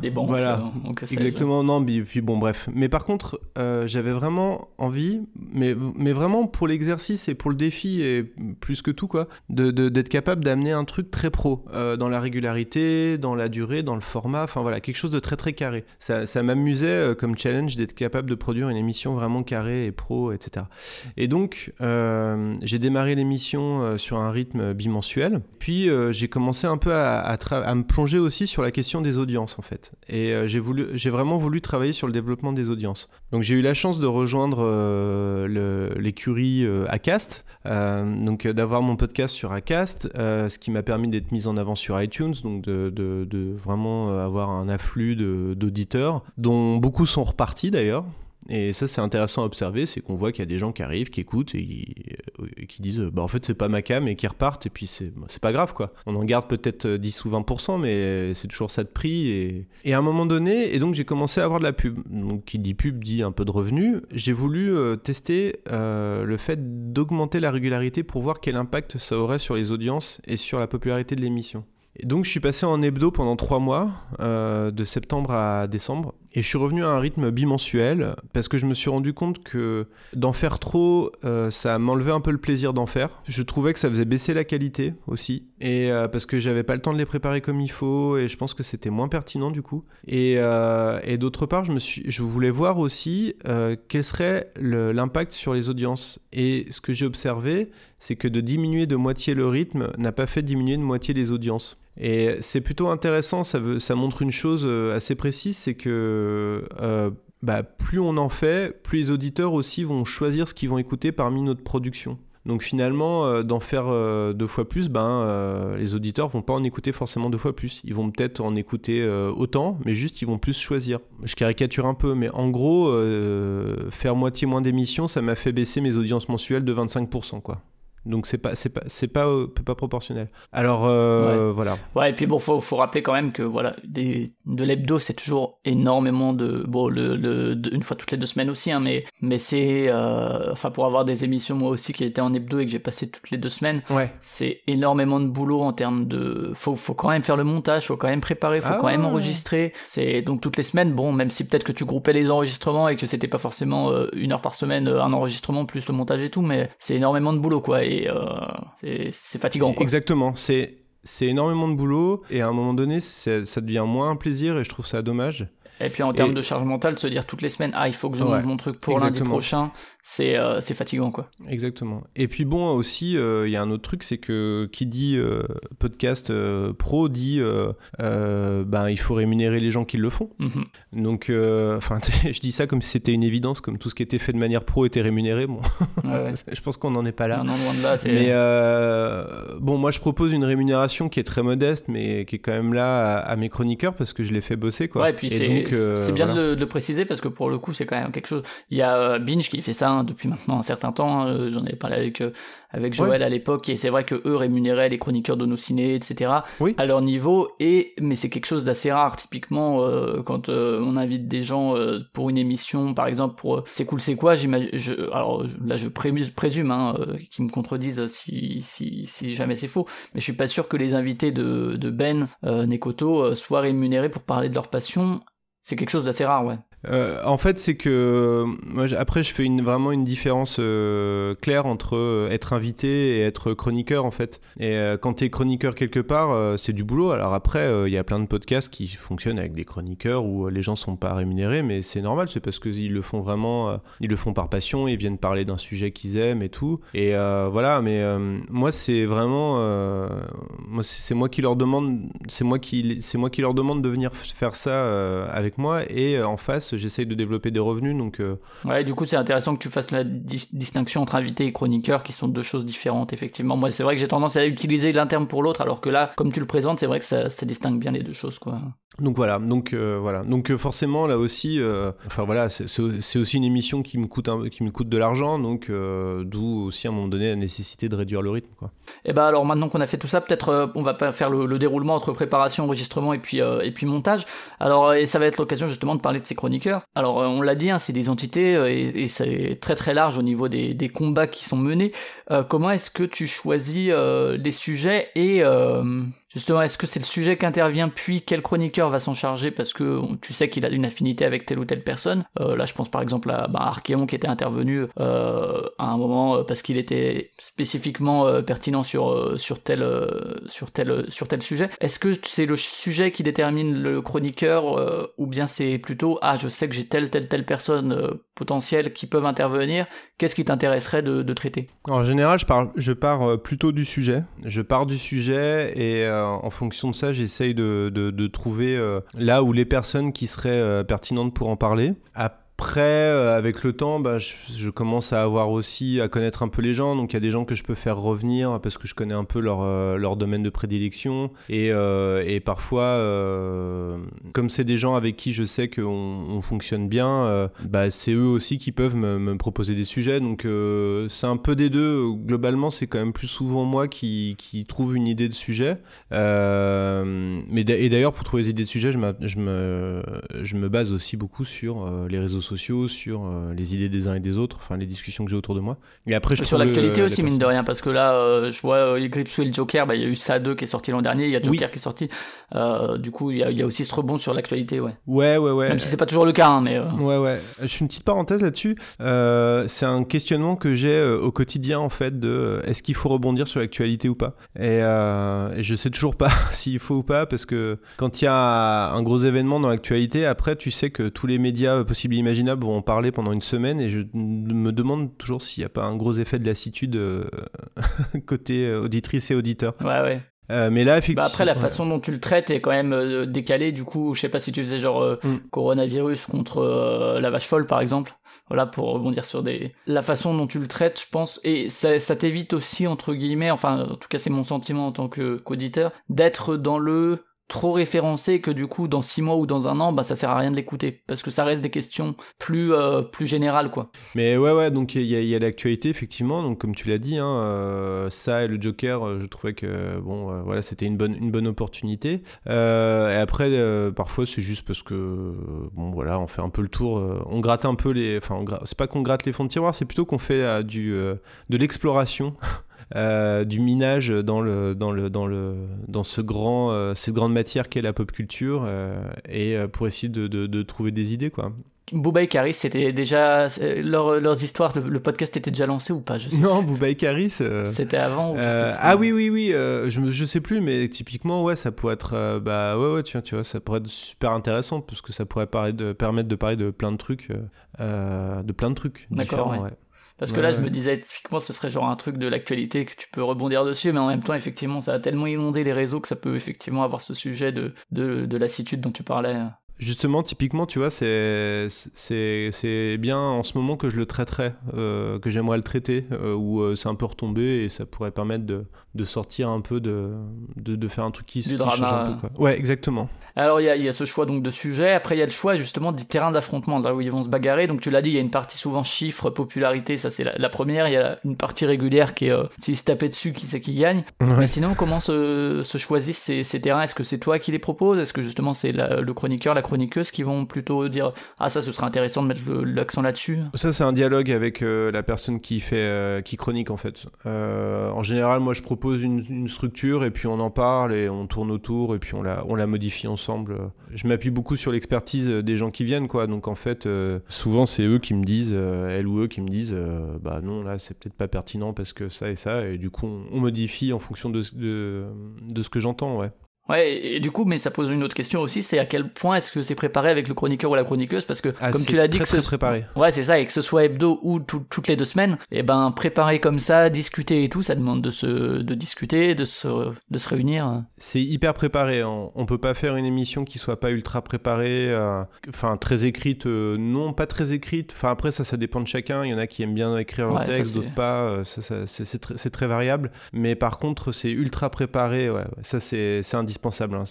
des banques. Voilà. Exactement. Non, puis, puis, bon, bref. Mais par contre, j'avais vraiment envie, mais, mais vraiment pour l'exercice et pour le défi, et plus que tout, quoi, d'être de, capable d'amener un truc très pro euh, dans la régularité, dans la durée, dans le format, enfin voilà, quelque chose de très très carré. Ça, m'amusait euh, comme challenge d'être capable de produire une émission vraiment carrée et pro, etc. Et donc, euh, j'ai démarré l'émission sur un rythme bimensuel, puis j'ai commencé un peu à, me plonger aussi sur la question des audiences en fait. Et j'ai voulu, j'ai vraiment voulu travailler sur le développement des audiences. Donc j'ai eu la chance de rejoindre l'écurie Acast, donc d'avoir mon podcast sur Acast. Euh, ce qui m'a permis d'être mis en avant sur iTunes, donc de, vraiment avoir un afflux d'auditeurs, dont beaucoup sont repartis d'ailleurs. Et ça, c'est intéressant à observer, c'est qu'on voit qu'il y a des gens qui arrivent, qui écoutent et, qui disent bah en fait c'est pas ma cam et qui repartent et puis c'est bah, pas grave quoi. On en garde peut-être 10 ou 20% mais c'est toujours ça de prix et, à un moment donné et donc j'ai commencé à avoir de la pub. Donc qui dit pub dit un peu de revenus. J'ai voulu euh, tester euh, le fait d'augmenter la régularité pour voir quel impact ça aurait sur les audiences et sur la popularité de l'émission. Et donc je suis passé en hebdo pendant 3 mois, euh, de septembre à décembre. Et je suis revenu à un rythme bimensuel parce que je me suis rendu compte que d'en faire trop, euh, ça m'enlevait un peu le plaisir d'en faire. Je trouvais que ça faisait baisser la qualité aussi. Et euh, parce que j'avais pas le temps de les préparer comme il faut et je pense que c'était moins pertinent du coup. Et, euh, d'autre part, je voulais voir aussi quel serait l'impact sur les audiences. Et ce que j'ai observé, c'est que de diminuer de moitié le rythme n'a pas fait diminuer de moitié les audiences. Et c'est plutôt intéressant, ça, montre une chose euh, assez précise, c'est que euh, bah, plus on en fait, plus les auditeurs aussi vont choisir ce qu'ils vont écouter parmi notre production. Donc finalement, euh, d'en faire deux fois plus, ben, les auditeurs vont pas en écouter forcément deux fois plus. Ils vont peut-être en écouter autant, mais juste ils vont plus choisir. Je caricature un peu, mais en gros, faire moitié moins d'émissions, ça m'a fait baisser mes audiences mensuelles de 25%. Quoi. Donc c'est pas c'est pas c'est pas euh, pas proportionnel. Alors euh, voilà. Ouais et puis bon faut faut rappeler quand même que voilà des, de l'hebdo c'est toujours énormément de bon le, le une fois toutes les deux semaines aussi hein, mais mais c'est euh, enfin pour avoir des émissions moi aussi qui étaient en hebdo et que j'ai passé toutes les deux semaines. Ouais. C'est énormément de boulot en termes de faut faut quand même faire le montage, faut quand même préparer, faut ah quand même enregistrer. C'est donc toutes les semaines bon même si peut-être que tu groupais les enregistrements et que c'était pas forcément une heure par semaine un enregistrement plus le montage et tout mais c'est énormément de boulot quoi et euh, c'est fatigant. Exactement, c'est c'est énormément de boulot et à un moment donné ça devient moins un plaisir et je trouve ça dommage. Et puis en termes de charge mentale, se dire toutes les semaines, ah il faut que je mange mon truc pour lundi prochain, euh, c'est fatigant quoi. Exactement. Et puis bon aussi euh, il y a un autre truc c'est que qui dit euh, podcast pro dit ben il faut rémunérer les gens qui le font. Mhm. Donc (laughs) enfin je dis ça comme si c'était une évidence comme tout ce qui était fait de manière pro était rémunéré bon. (laughs) je pense qu'on n'en est pas là. Non, loin de là, mais bon moi je propose une rémunération qui est très modeste mais qui est quand même là à, mes chroniqueurs parce que je les fais bosser quoi. Ouais et puis c'est bien de, le, préciser parce que pour le coup c'est quand même quelque chose. Il y a Binge qui fait ça hein, depuis maintenant un certain temps. hein, J'en avais parlé avec euh, avec Joël à l'époque, et c'est vrai que eux rémunéraient les chroniqueurs de nos ciné, etc. Oui. à leur niveau. Et mais c'est quelque chose d'assez rare. Typiquement, euh, quand euh, on invite des gens euh, pour une émission, par exemple pour euh, c'est cool, c'est quoi, j'imagine. Alors là, je présume hein, euh, qu'ils me contredisent si si si jamais c'est faux. Mais je suis pas sûr que les invités de de Ben euh, Nekoto euh, soient rémunérés pour parler de leur passion. C'est quelque chose d'assez rare, ouais. Euh, en fait, c'est que euh, moi, après, je fais vraiment une différence euh, claire entre être invité et être chroniqueur, en fait. Et quand t'es chroniqueur quelque part, c'est du boulot. Alors après, il y a plein de podcasts qui fonctionnent avec des chroniqueurs où les gens sont pas rémunérés, mais c'est normal, c'est parce qu'ils le font vraiment, ils le font par passion, ils viennent parler d'un sujet qu'ils aiment et tout. Et voilà, mais moi, c'est vraiment, moi, c'est moi qui leur demande, c'est moi qui, c'est moi qui leur demande de venir faire ça avec moi. Et en face, j'essaye de développer des revenus, donc. euh, Ouais, du coup, c'est intéressant que tu fasses la dis- distinction entre invité et chroniqueur, qui sont deux choses différentes, effectivement. Moi, c'est vrai que j'ai tendance à utiliser l'un terme pour l'autre, alors que là, comme tu le présentes, c'est vrai que ça, ça distingue bien les deux choses, quoi. Donc voilà, donc euh, voilà, donc euh, forcément là aussi, euh, enfin voilà, c'est- aussi une émission qui me coûte un- qui me coûte de l'argent, donc d'où aussi à un moment donné la nécessité de réduire le rythme quoi. Et bah alors maintenant qu'on a fait tout ça, peut-être on va pas faire le, le déroulement entre préparation, enregistrement et puis et puis montage. Alors et ça va être l'occasion justement de parler de ces Alors euh, on l'a dit, hein, c'est des entités euh, et, c'est très très large au niveau des, des combats qui sont menés. Euh, comment est-ce que tu choisis les sujets et Justement, est-ce que c'est le sujet qui intervient, puis quel chroniqueur va s'en charger parce que tu sais qu'il a une affinité avec telle ou telle personne? Euh, Là, je pense par exemple à Archeon qui était intervenu euh, à un moment euh, parce qu'il était spécifiquement pertinent sur sur tel sur tel sur tel sujet. Est-ce que c'est le sujet qui détermine le chroniqueur ou bien c'est plutôt ah je sais que j'ai telle telle telle personne potentielle qui peuvent intervenir. Qu'est-ce qui t'intéresserait de, traiter? En général, je pars, je pars plutôt du sujet. Je pars du sujet et en fonction de ça, j'essaye de trouver euh, là où les personnes qui seraient euh, pertinentes pour en parler. Après, euh, avec le temps, bah, je, commence à avoir aussi à connaître un peu les gens. Donc il y a des gens que je peux faire revenir parce que je connais un peu leur, euh, leur domaine de prédilection. Et, euh, et parfois, comme c'est des gens avec qui je sais qu'on on fonctionne bien, bah, c'est eux aussi qui peuvent me, proposer des sujets. Donc c'est un peu des deux. Globalement, c'est quand même plus souvent moi qui, qui trouve une idée de sujet. Mais et d'ailleurs, pour trouver des idées de sujet, je, je, me, je me base aussi beaucoup sur les réseaux sociaux, sur euh, les idées des uns et des autres, enfin les discussions que j'ai autour de moi. Et après, je Sur l'actualité le- aussi, la mine de rien, parce que là, euh, je vois euh, Gripsou et le Joker, bah, il y a eu ça 2 qui est sorti l'an dernier, il y a Joker qui est sorti. Euh, du coup, il y, a, il y a aussi ce rebond sur l'actualité, ouais. Ouais, ouais, ouais. Même si c'est pas toujours le cas, hein, mais. euh, Ouais, ouais. Je fais une petite parenthèse là-dessus. Euh, c'est un questionnement que j'ai euh, au quotidien, en fait, de euh, est-ce qu'il faut rebondir sur l'actualité ou pas? Et, euh, et je sais toujours pas (laughs) s'il faut ou pas, parce que quand il y a un gros événement dans l'actualité, après, tu sais que tous les médias possibles et imaginables vont en parler pendant une semaine, et je me demande toujours s'il n'y a pas un gros effet de lassitude euh, (laughs) côté euh, auditrice et auditeur. Ouais, ouais. Euh, mais là, effectivement. Bah après, la ouais. façon dont tu le traites est quand même euh, décalée. Du coup, je sais pas si tu faisais genre euh, Mm. coronavirus contre la vache folle, par exemple. Voilà, pour rebondir sur des. La façon dont tu le traites, je pense, et ça, ça t'évite aussi, entre guillemets, enfin, en tout cas, c'est mon sentiment en tant qu'auditeur, d'être dans le trop référencé que du coup dans six mois ou dans un an bah ça sert à rien de l'écouter parce que ça reste des questions plus euh, plus générales quoi Mais ouais, ouais, donc il y a, l'actualité, effectivement. Donc, comme tu l'as dit, hein, euh, ça et le Joker, euh, je trouvais que bon, voilà, c'était une bonne, une bonne opportunité. Et après, parfois, c'est juste parce que, bon, voilà, on fait un peu le tour, on gratte un peu les. Enfin, c'est pas qu'on gratte les fonds de tiroir, c'est plutôt qu'on fait du, de l'exploration. (laughs) euh, du minage dans le dans le dans le dans ce grand euh, cette grande matière qu'est la pop culture euh, et pour essayer de, de, de trouver des idées quoi Booba et Caris c'était déjà leur- leurs histoires le, le podcast était déjà lancé ou pas je sais non Booba et Karis euh, c'était avant ou je sais plus. ah oui oui oui euh, je je sais plus mais typiquement ouais ça pourrait être bah ouais ouais tu tu vois ça pourrait être super intéressant parce que ça pourrait de permettre de parler de plein de trucs de plein de trucs D'accord, différents ouais. ouais. Parce que Ouais, là, je me disais, typiquement, ce serait genre un truc de l'actualité que tu peux rebondir dessus, mais en même temps, effectivement, ça a tellement inondé les réseaux que ça peut effectivement avoir ce sujet de, de, de lassitude dont tu parlais. Justement, typiquement, tu vois, c'est c'est c'est bien en ce moment que je le traiterais, euh, que j'aimerais le traiter, euh, où euh, c'est un peu retombé et ça pourrait permettre de, de sortir un peu de, de, de faire un truc qui, Du qui drama. change un peu. Quoi. Ouais, exactement. Alors il y a, y a ce choix donc de sujet, après il y a le choix justement du terrain d'affrontement, là où ils vont se bagarrer. Donc tu l'as dit, il y a une partie souvent chiffres, popularité, ça c'est la, la première. Il y a une partie régulière qui est euh, s'ils se tapaient dessus, qui c'est qui gagne. Ouais. Mais sinon, comment se, se choisissent ces, ces terrains? Est-ce que c'est toi qui les proposes? Est-ce que justement c'est le chroniqueur, la chroniqueuse qui vont plutôt dire ah ça ce serait intéressant de mettre le- l'accent là-dessus? Ça, c'est un dialogue avec euh, la personne qui fait, euh, qui chronique en fait. Euh, en général, moi, je propose une, une structure et puis on en parle et on tourne autour et puis on la, on la modifie ensemble. Je m'appuie beaucoup sur l'expertise des gens qui viennent, quoi. Donc en fait, euh, souvent c'est eux qui me disent, euh, elles ou eux qui me disent, euh, bah non, là, c'est peut-être pas pertinent parce que ça et ça. Et du coup, on, modifie en fonction de, de, de ce que j'entends, ouais. Ouais, et, du coup, mais ça pose une autre question aussi, c'est à quel point est-ce que c'est préparé avec le chroniqueur ou la chroniqueuse Parce que Ah, comme tu l'as dit, très, que très ce préparé. Ouais, c'est ça, et que ce soit hebdo ou tout- toutes les deux semaines, et ben préparer comme ça, discuter et tout, ça demande de se de discuter, de se de se réunir. C'est hyper préparé. On, on peut pas faire une émission qui soit pas ultra préparée, euh, enfin très écrite. euh, non, pas très écrite. Enfin après ça, ça dépend de chacun. Il y en a qui aiment bien écrire Ouais, texte, d'autres pas. euh, ça, ça- c'est très, très variable. Mais par contre, c'est ultra préparé. Ouais, ça c'est c'est indispensable. hein.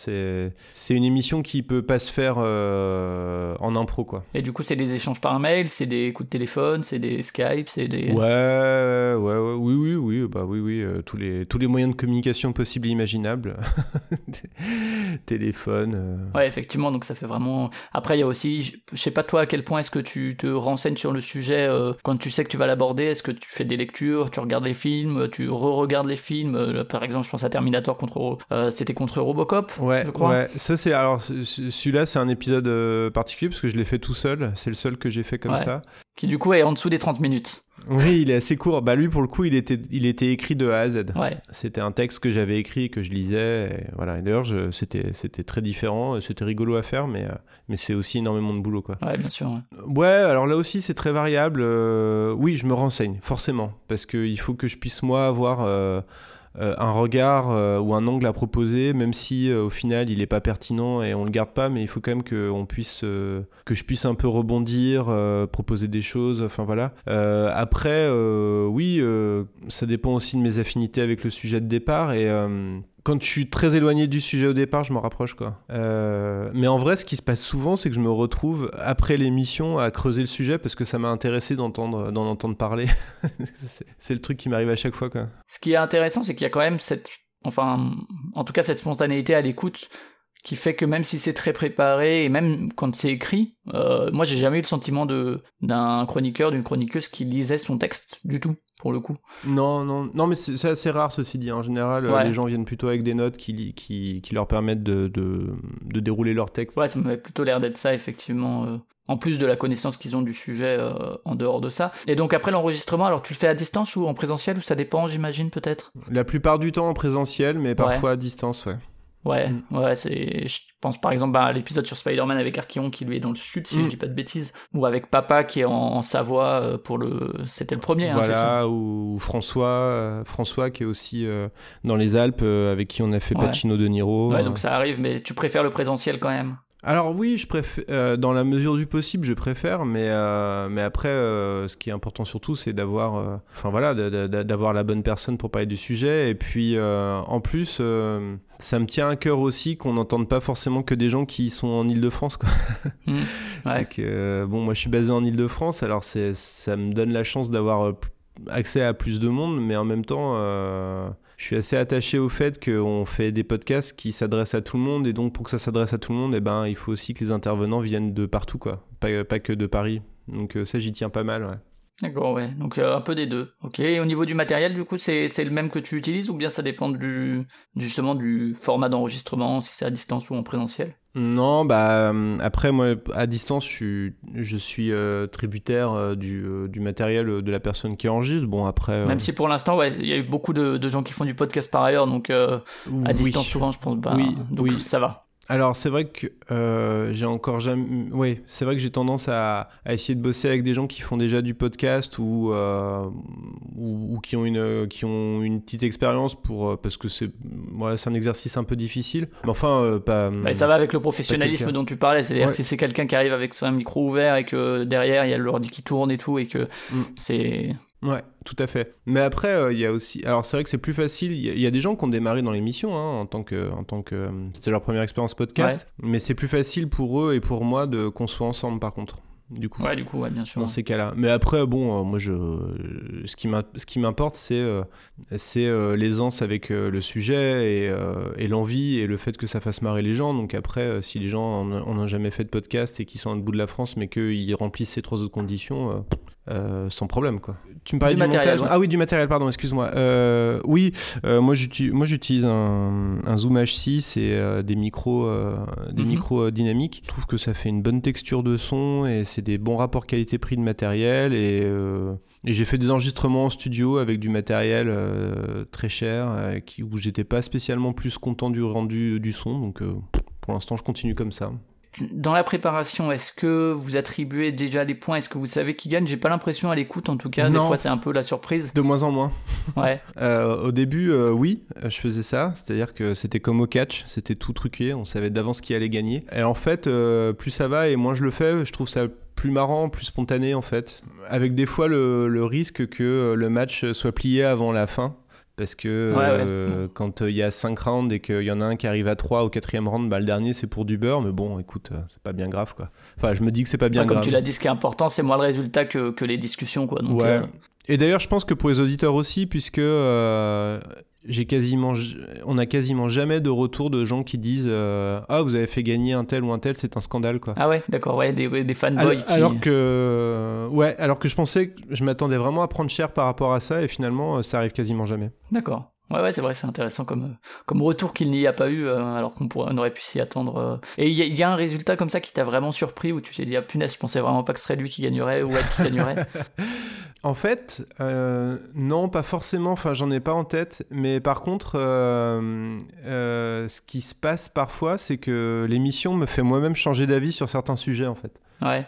C'est une émission qui peut pas se faire euh, en impro quoi. Et du coup, c'est des échanges par mail, c'est des coups de téléphone, c'est des Skype, c'est des. Ouais, ouais, ouais, oui, oui, oui, bah oui, oui, euh, tous les tous les moyens de communication possibles et imaginables. (laughs) Téléphone. euh, Ouais, effectivement, donc ça fait vraiment. Après, il y a aussi, je je sais pas toi à quel point est-ce que tu te renseignes sur le sujet quand tu sais que tu vas l'aborder. Est-ce que tu fais des lectures, tu regardes les films, tu re-regardes les films. par exemple, je pense à Terminator contre, c'était contre Robocop. Ouais, je crois. ouais. Ça c'est alors ce- ce- celui-là c'est un épisode euh, particulier parce que je l'ai fait tout seul. C'est le seul que j'ai fait comme Ouais. ça. Qui du coup est en dessous des 30 minutes. Oui, il est assez court. Bah lui pour le coup il était il était écrit de A à Z. Ouais. C'était un texte que j'avais écrit et que je lisais. Et voilà. Et d'ailleurs c'était c'était très différent. C'était rigolo à faire, mais euh, mais c'est aussi énormément de boulot quoi. Ouais, bien sûr. ouais. Ouais, alors là aussi c'est très variable. Euh, oui, je me renseigne forcément parce qu'il faut que je puisse moi avoir un regard euh, ou un angle à proposer, même si euh, au final il est pas pertinent et on le garde pas, mais il faut quand même que on puisse euh, que je puisse un peu rebondir, euh, proposer des choses. Enfin voilà. Euh, après, euh, oui, euh, ça dépend aussi de mes affinités avec le sujet de départ et euh, quand je suis très éloigné du sujet au départ, je m'en rapproche quoi. Euh, mais en vrai, ce qui se passe souvent, c'est que je me retrouve après l'émission à creuser le sujet parce que ça m'a intéressé d'entendre d'en entendre parler. (laughs) c'est le truc qui m'arrive à chaque fois quoi. Ce qui est intéressant, c'est qu'il y a quand même cette, enfin, en tout cas cette spontanéité à l'écoute qui fait que même si c'est très préparé et même quand c'est écrit, euh, moi j'ai jamais eu le sentiment de d'un chroniqueur, d'une chroniqueuse qui lisait son texte du tout pour le coup. Non, non, non, mais c'est assez rare ceci dit. En général, euh, Ouais. les gens viennent plutôt avec des notes qui, qui, qui leur permettent de, de, de dérouler leur texte. Ouais, ça m'avait plutôt l'air d'être ça effectivement. euh, en plus de la connaissance qu'ils ont du sujet euh, en dehors de ça. Et donc après l'enregistrement, alors tu le fais à distance ou en présentiel ou ça dépend, j'imagine peut-être? La plupart du temps en présentiel, mais parfois à distance, ouais. Ouais, Mm. ouais, c'est. Je pense par exemple bah, à l'épisode sur Spider-Man avec Archeon qui lui est dans le sud, si Mm. je dis pas de bêtises, ou avec Papa qui est en, en Savoie euh, pour le. C'était le premier, hein, c'est ça? voilà, ou François, euh, François qui est aussi euh, dans les Alpes, euh, avec qui on a fait Ouais. Pacino de Niro. Ouais, donc ça arrive, mais tu préfères le présentiel quand même? Alors oui, je préfère, euh, dans la mesure du possible, je préfère, mais euh, mais après, euh, ce qui est important surtout, c'est d'avoir, enfin voilà, d'avoir la bonne personne pour parler du sujet, et puis en plus, ça me tient à cœur aussi qu'on n'entende pas forcément que des gens qui sont en. Mm. (laughs) Ouais. C'est que bon, moi je suis basé en Île-de-France, alors c'est, ça me donne la chance d'avoir accès à plus de monde, mais en même temps. Je suis assez attaché au fait qu'on fait des podcasts qui s'adressent à tout le monde et donc pour que ça s'adresse à tout le monde, eh ben, il faut aussi que les intervenants viennent de partout, quoi. Pas, que de Paris. Donc euh, ça, j'y tiens pas mal. D'accord, ouais. Donc euh, un peu des deux. Ok. Et au niveau du matériel, du coup, c'est le même que tu utilises ou bien ça dépend du justement du format d'enregistrement, si c'est à distance ou en présentiel? Non, bah euh, après moi à distance je suis, je suis euh, tributaire euh, du, du matériel de la personne qui enregistre. Bon après. Même si pour l'instant, ouais, il y a eu beaucoup de, de gens qui font du podcast par ailleurs, donc à oui. distance souvent, je pense. Bah, Oui, donc oui. ça va. Alors c'est vrai que euh, j'ai encore jamais. Oui, c'est vrai que j'ai tendance à, à, essayer de bosser avec des gens qui font déjà du podcast ou, euh, ou, ou, qui ont une qui ont une petite expérience pour euh, parce que c'est voilà, c'est un exercice un peu difficile. Mais enfin euh, pas. Bah, ça va avec le professionnalisme dont tu parlais, c'est-à-dire ouais. que si c'est quelqu'un qui arrive avec son micro ouvert et que derrière il y a l'ordi qui tourne et tout et que mm. c'est Ouais, tout à fait. Mais après, il euh, y a aussi. Alors, c'est vrai que c'est plus facile. Il y, y, a des gens qui ont démarré dans l'émission hein, en tant que. En tant que... C'était leur première expérience podcast. Ouais. Mais c'est plus facile pour eux et pour moi de qu'on soit ensemble, par contre. Du coup, ouais, du coup, ouais, bien sûr. Dans ces cas-là. Mais après, bon, euh, moi, je, ce qui m'importe, c'est euh, c'est euh, l'aisance avec euh, le sujet et, euh, et l'envie et le fait que ça fasse marrer les gens. Donc après, si les gens n'ont jamais fait de podcast et qui sont à bout de la France, mais qu'ils remplissent ces trois autres conditions, euh, sans problème quoi. Tu me parlais du, du matériel, montage ouais. Ah oui, du matériel, pardon, excuse-moi. Euh, oui, euh, moi j'utilise un, un, Zoom H6 et des micros, des mm -hmm. micros dynamiques. Je trouve que ça fait une bonne texture de son et c'est des bons rapports qualité-prix de matériel et, et j'ai fait des enregistrements en studio avec du matériel très cher qui, où j'étais pas spécialement plus content du rendu du son, donc pour l'instant je continue comme ça dans la préparation, est-ce que vous attribuez déjà les points? Est-ce que vous savez qui gagne? J'ai pas l'impression à l'écoute, en tout cas. Non. Des fois, c'est un peu la surprise. De moins en moins. Ouais. (laughs) euh, au début, euh, oui, je faisais ça. C'est-à-dire que c'était comme au catch, c'était tout truqué. On savait d'avance qui allait gagner. Et en fait, euh, plus ça va et moins je le fais, je trouve ça plus marrant, plus spontané en fait. Avec des fois le, le risque que le match soit plié avant la fin parce que ouais, euh, ouais. quand il euh, y a 5 rounds et qu'il y en a un qui arrive à 3 au quatrième round, bah, le dernier c'est pour du beurre, mais bon, écoute, euh, c'est pas bien grave quoi. Enfin, je me dis que c'est pas bien grave. Comme tu l'as dit, ce qui est important, c'est moins le résultat que, que les discussions quoi. Donc, ouais. Et d'ailleurs, je pense que pour les auditeurs aussi, puisque j'ai quasiment, on a quasiment jamais de retour de gens qui disent euh, ah vous avez fait gagner un tel ou un tel, c'est un scandale quoi. Ah ouais, d'accord, ouais, des, des fanboys. Alors, qui... alors, que ouais, alors que je pensais que je m'attendais vraiment à prendre cher par rapport à ça et finalement ça arrive quasiment jamais. D'accord. Ouais, ouais, c'est vrai, c'est intéressant comme, comme retour qu'il n'y a pas eu, euh, alors qu'on on aurait pu s'y attendre. Euh. Et il y, y, a un résultat comme ça qui t'a vraiment surpris, où tu t'es dit, ah punaise, je pensais vraiment pas que ce serait lui qui gagnerait ou elle qui gagnerait? (laughs) En fait, euh, non, pas forcément, enfin j'en ai pas en tête, mais par contre, euh, euh, ce qui se passe parfois, c'est que l'émission me fait moi-même changer d'avis sur certains sujets en fait. Ouais.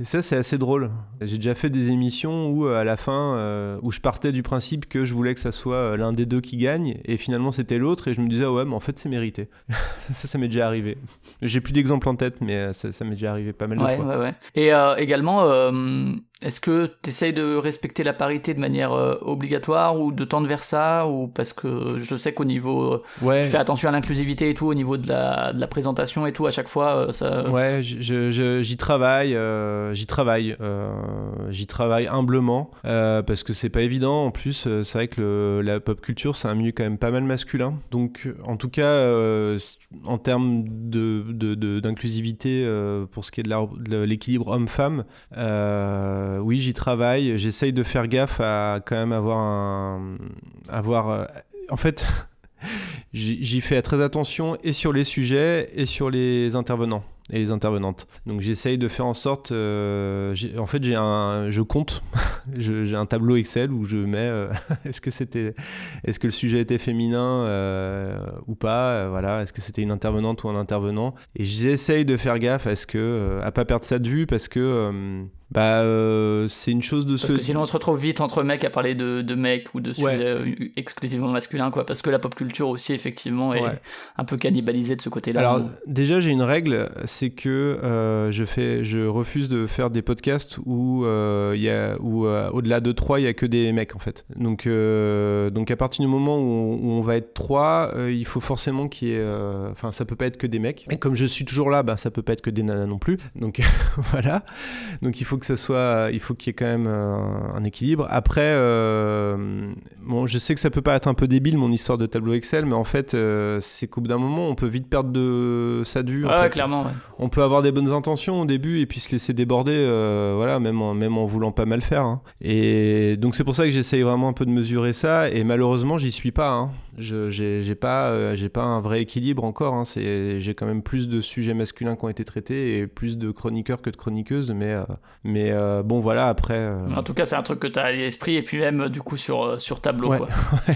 Et ça, c'est assez drôle. J'ai déjà fait des émissions où, à la fin, euh, où je partais du principe que je voulais que ça soit l'un des deux qui gagne, et finalement c'était l'autre, et je me disais, ah ouais, mais en fait, c'est mérité. (laughs) ça, ça m'est déjà arrivé. J'ai plus d'exemples en tête, mais ça, ça m'est déjà arrivé pas mal de fois. Ouais, ouais. Et euh, également, euh, est-ce que tu essayes de respecter la parité de manière euh, obligatoire ou de tendre vers ça ou parce que je sais qu'au niveau ouais. je fais attention à l'inclusivité et tout au niveau de la, de la présentation et tout à chaque fois ça ouais j'y travaille euh, j'y travaille euh, j'y travaille humblement euh, parce que c'est pas évident en plus euh, c'est vrai que le, la pop culture c'est un milieu quand même pas mal masculin donc en tout cas euh, en termes de d'inclusivité pour ce qui est de l'équilibre homme-femme euh, oui, j'y travaille. J'essaye de faire gaffe à quand même avoir un. Avoir. Euh, en fait, (laughs) j'y fais très attention et sur les sujets et sur les intervenants et les intervenantes. Donc j'essaye de faire en sorte. Euh, en fait, j'ai un, je compte. (laughs) j'ai un tableau Excel où je mets. Euh, (laughs) est-ce que c'était, est-ce que le sujet était féminin euh, ou pas Voilà. Est-ce que c'était une intervenante ou un intervenant? Et j'essaye de faire gaffe à ce que, pas perdre ça de vue parce que bah euh, c'est une chose de parce se que sinon on se retrouve vite entre mecs à parler de, de mecs ou de sujets ouais. exclusivement masculins quoi. Parce que la pop culture aussi effectivement est ouais. un peu cannibalisée de ce côté là alors déjà j'ai une règle c'est que euh, je fais je refuse de faire des podcasts où euh, y a où au-delà de trois il y a que des mecs en fait. Donc donc à partir du moment où on, où on va être trois il faut forcément qu'il y ait enfin ça peut pas être que des mecs. Et comme je suis toujours là bah ça peut pas être que des nanas non plus. Donc (laughs) voilà. Donc il faut que ça soit, il faut qu'il y ait quand même un, un équilibre. Après, euh, bon, je sais que ça peut paraître un peu débile mon histoire de tableau Excel, mais en fait, euh, c'est qu'au bout d'un moment, on peut vite perdre de sa vue. Ouais, en ouais, fait. clairement. Ouais. On peut avoir des bonnes intentions au début et puis se laisser déborder, euh, voilà, même en, même en voulant pas mal faire. Hein. Et donc c'est pour ça que j'essaye vraiment un peu de mesurer ça. Et malheureusement, j'y suis pas. Hein. Je j'ai pas, euh, j'ai pas un vrai équilibre encore. Hein. J'ai quand même plus de sujets masculins qui ont été traités et plus de chroniqueurs que de chroniqueuses, mais euh, mais euh, bon voilà après. En tout cas, c'est un truc que tu as à l'esprit et puis même du coup sur sur tableau ouais. quoi. (laughs)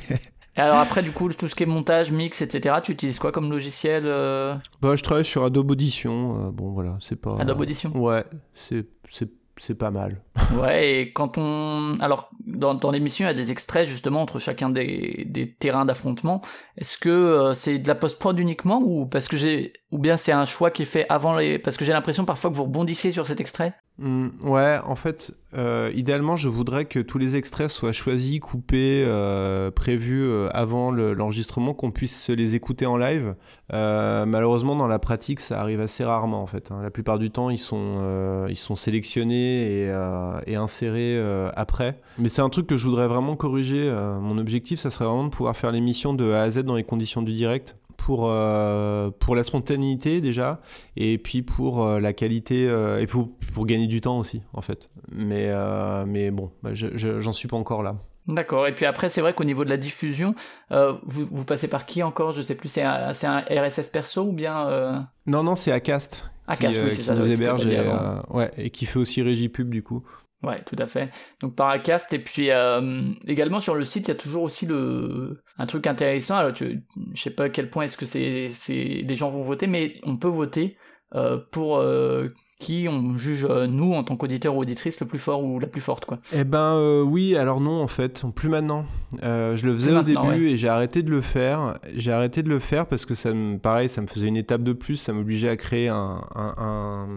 Et alors après, du coup, tout ce qui est montage, mix, etc., tu utilises quoi comme logiciel euh? Bah, je travaille sur Adobe Audition. euh, bon, voilà, c'est pas. Adobe Audition Ouais, c'est c'est pas mal. (laughs) Ouais, et quand on... Alors, dans, l'émission, il y a des extraits justement entre chacun des, des terrains d'affrontement. Est-ce que euh, c'est de la post-prod uniquement ou parce que ou bien c'est un choix qui est fait avant les parce que j'ai l'impression parfois que vous rebondissez sur cet extrait? Hmm, ouais, en fait, euh, idéalement, je voudrais que tous les extraits soient choisis, coupés, euh, prévus euh, avant le- l'enregistrement, qu'on puisse se les écouter en live. Malheureusement, dans la pratique, ça arrive assez rarement, en fait. hein. La plupart du temps, ils sont, ils sont sélectionnés et, insérés après. Mais c'est un truc que je voudrais vraiment corriger. mon objectif, ça serait vraiment de pouvoir faire l'émission de A à Z dans les conditions du direct. Pour, euh, pour la spontanéité déjà, et puis pour euh, la qualité euh, et pour, pour gagner du temps aussi en fait. Mais mais bon bah, je- je- j'en suis pas encore là. D'accord. Et puis après, c'est vrai qu'au niveau de la diffusion, vous, vous passez par qui encore? Je sais plus. C'est un, un RSS perso ou bien non non c'est Acast Acast, qui, oui, qui ça, nous héberge et, ouais, et qui fait aussi régie pub du coup Ouais, tout à fait. Donc par Acast et puis euh, également sur le site, il y a toujours aussi le un truc intéressant. Alors tu, je sais pas à quel point est-ce que c'est c'est les gens vont voter, mais on peut voter euh, pour euh, qui on juge nous en tant qu'auditeur ou auditrice le plus fort ou la plus forte quoi. Eh ben oui, alors non en fait, plus maintenant. Je le faisais au début et j'ai arrêté de le faire. J'ai arrêté de le faire parce que ça me, pareil, ça me faisait une étape de plus, ça m'obligeait à créer un, un, un,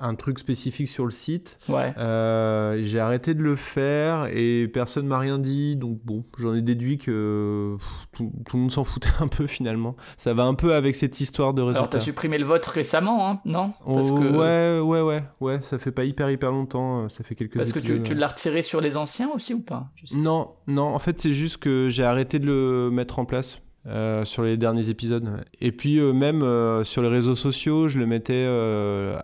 un truc spécifique sur le site. Ouais. Euh, j'ai arrêté de le faire et personne m'a rien dit, donc bon, j'en ai déduit que pff, tout, tout le monde s'en foutait (laughs) un peu finalement. Ça va un peu avec cette histoire de Alors résultats. t'as supprimé le vote récemment, hein Non? Parce Oh, que Ouais, ouais, ouais, ouais, ça fait pas hyper hyper longtemps, euh, ça fait quelques parce que tu, l'as retiré sur les anciens aussi ou pas? Je sais. Non, non, en fait, c'est juste que j'ai arrêté de le mettre en place. Euh, sur les derniers épisodes. Et puis euh, même euh, sur les réseaux sociaux, je le mettais...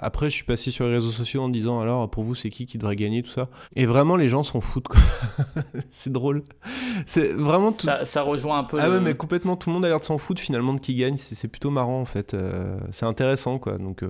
Après, je suis passé sur les réseaux sociaux en disant, alors, pour vous, c'est qui qui devrait gagner, tout ça? Et vraiment, les gens s'en foutent, (laughs) c'est drôle. C'est vraiment... Tout... Ça, ça rejoint un peu. Ah le- ouais, mais complètement, tout le monde a l'air de s'en foutre finalement de qui gagne. C'est plutôt marrant, en fait. C'est intéressant, quoi. Donc...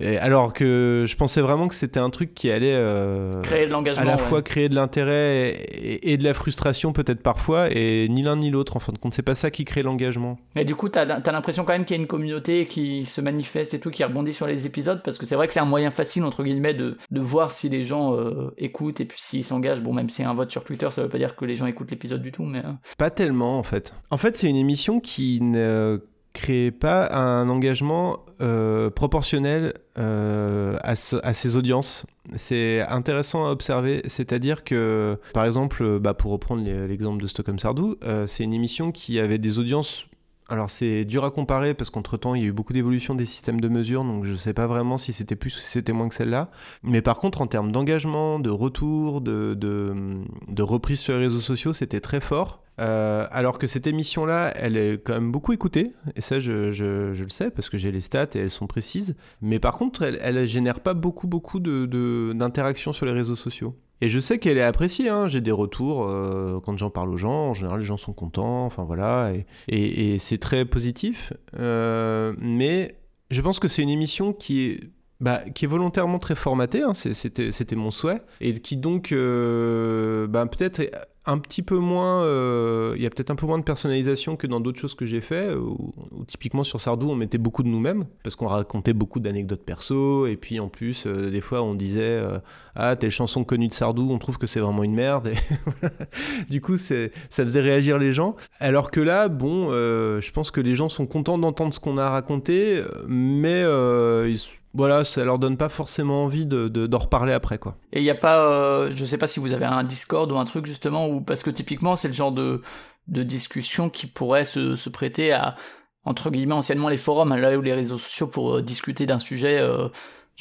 Et alors que je pensais vraiment que c'était un truc qui allait... euh, créer de l'engagement. à la ouais. fois créer de l'intérêt et, et de la frustration peut-être parfois, et ni l'un ni l'autre en fin de compte. C'est pas ça qui crée l'engagement. Et du coup, t'as as, l'impression quand même qu'il y a une communauté qui se manifeste et tout, qui rebondit sur les épisodes, parce que c'est vrai que c'est un moyen facile, entre guillemets, de, de voir si les gens euh, écoutent et puis s'ils s'engagent. Bon, même si un vote sur Twitter, ça veut pas dire que les gens écoutent l'épisode du tout, mais... euh, Pas tellement en fait. En fait, c'est une émission qui ne crée pas un engagement euh, proportionnel euh, à, ce- à ses audiences. C'est intéressant à observer, c'est-à-dire que, par exemple, bah, pour reprendre l'exemple de Stockholm Sardou, euh, c'est une émission qui avait des audiences alors c'est dur à comparer parce qu'entre-temps il y a eu beaucoup d'évolution des systèmes de mesure, donc je sais pas vraiment si c'était plus ou si c'était moins que celle-là. Mais par contre en termes d'engagement, de retour, de, de, reprise sur les réseaux sociaux, c'était très fort. Euh, alors que cette émission-là, elle est quand même beaucoup écoutée, et ça je, je- le sais parce que j'ai les stats et elles sont précises. Mais par contre, elle, elle génère pas beaucoup beaucoup d'interactions sur les réseaux sociaux. Et je sais qu'elle est appréciée, hein. j'ai des retours euh, quand j'en parle aux gens, en général les gens sont contents, enfin voilà, et, c'est très positif. Euh, mais je pense que c'est une émission qui est, bah, qui est volontairement très formatée, hein, c'était mon souhait, et qui donc euh, bah, peut-être un petit peu moins, euh, il y a peut-être un peu moins de personnalisation que dans d'autres choses que j'ai fait, où, où typiquement sur Sardou on mettait beaucoup de nous-mêmes, parce qu'on racontait beaucoup d'anecdotes perso, et puis en plus euh, des fois on disait euh, ah telle chanson connue de Sardou, on trouve que c'est vraiment une merde, et (laughs) du coup ça faisait réagir les gens, alors que là bon, euh, je pense que les gens sont contents d'entendre ce qu'on a raconté, mais euh, ils- voilà, ça leur donne pas forcément envie de, de- d'en reparler après quoi. Et il y a pas, euh, je sais pas si vous avez un Discord ou un truc justement, ou parce que typiquement c'est le genre de, de discussion qui pourrait se, se prêter à, entre guillemets, anciennement les forums, là où les réseaux sociaux pour euh, discuter d'un sujet...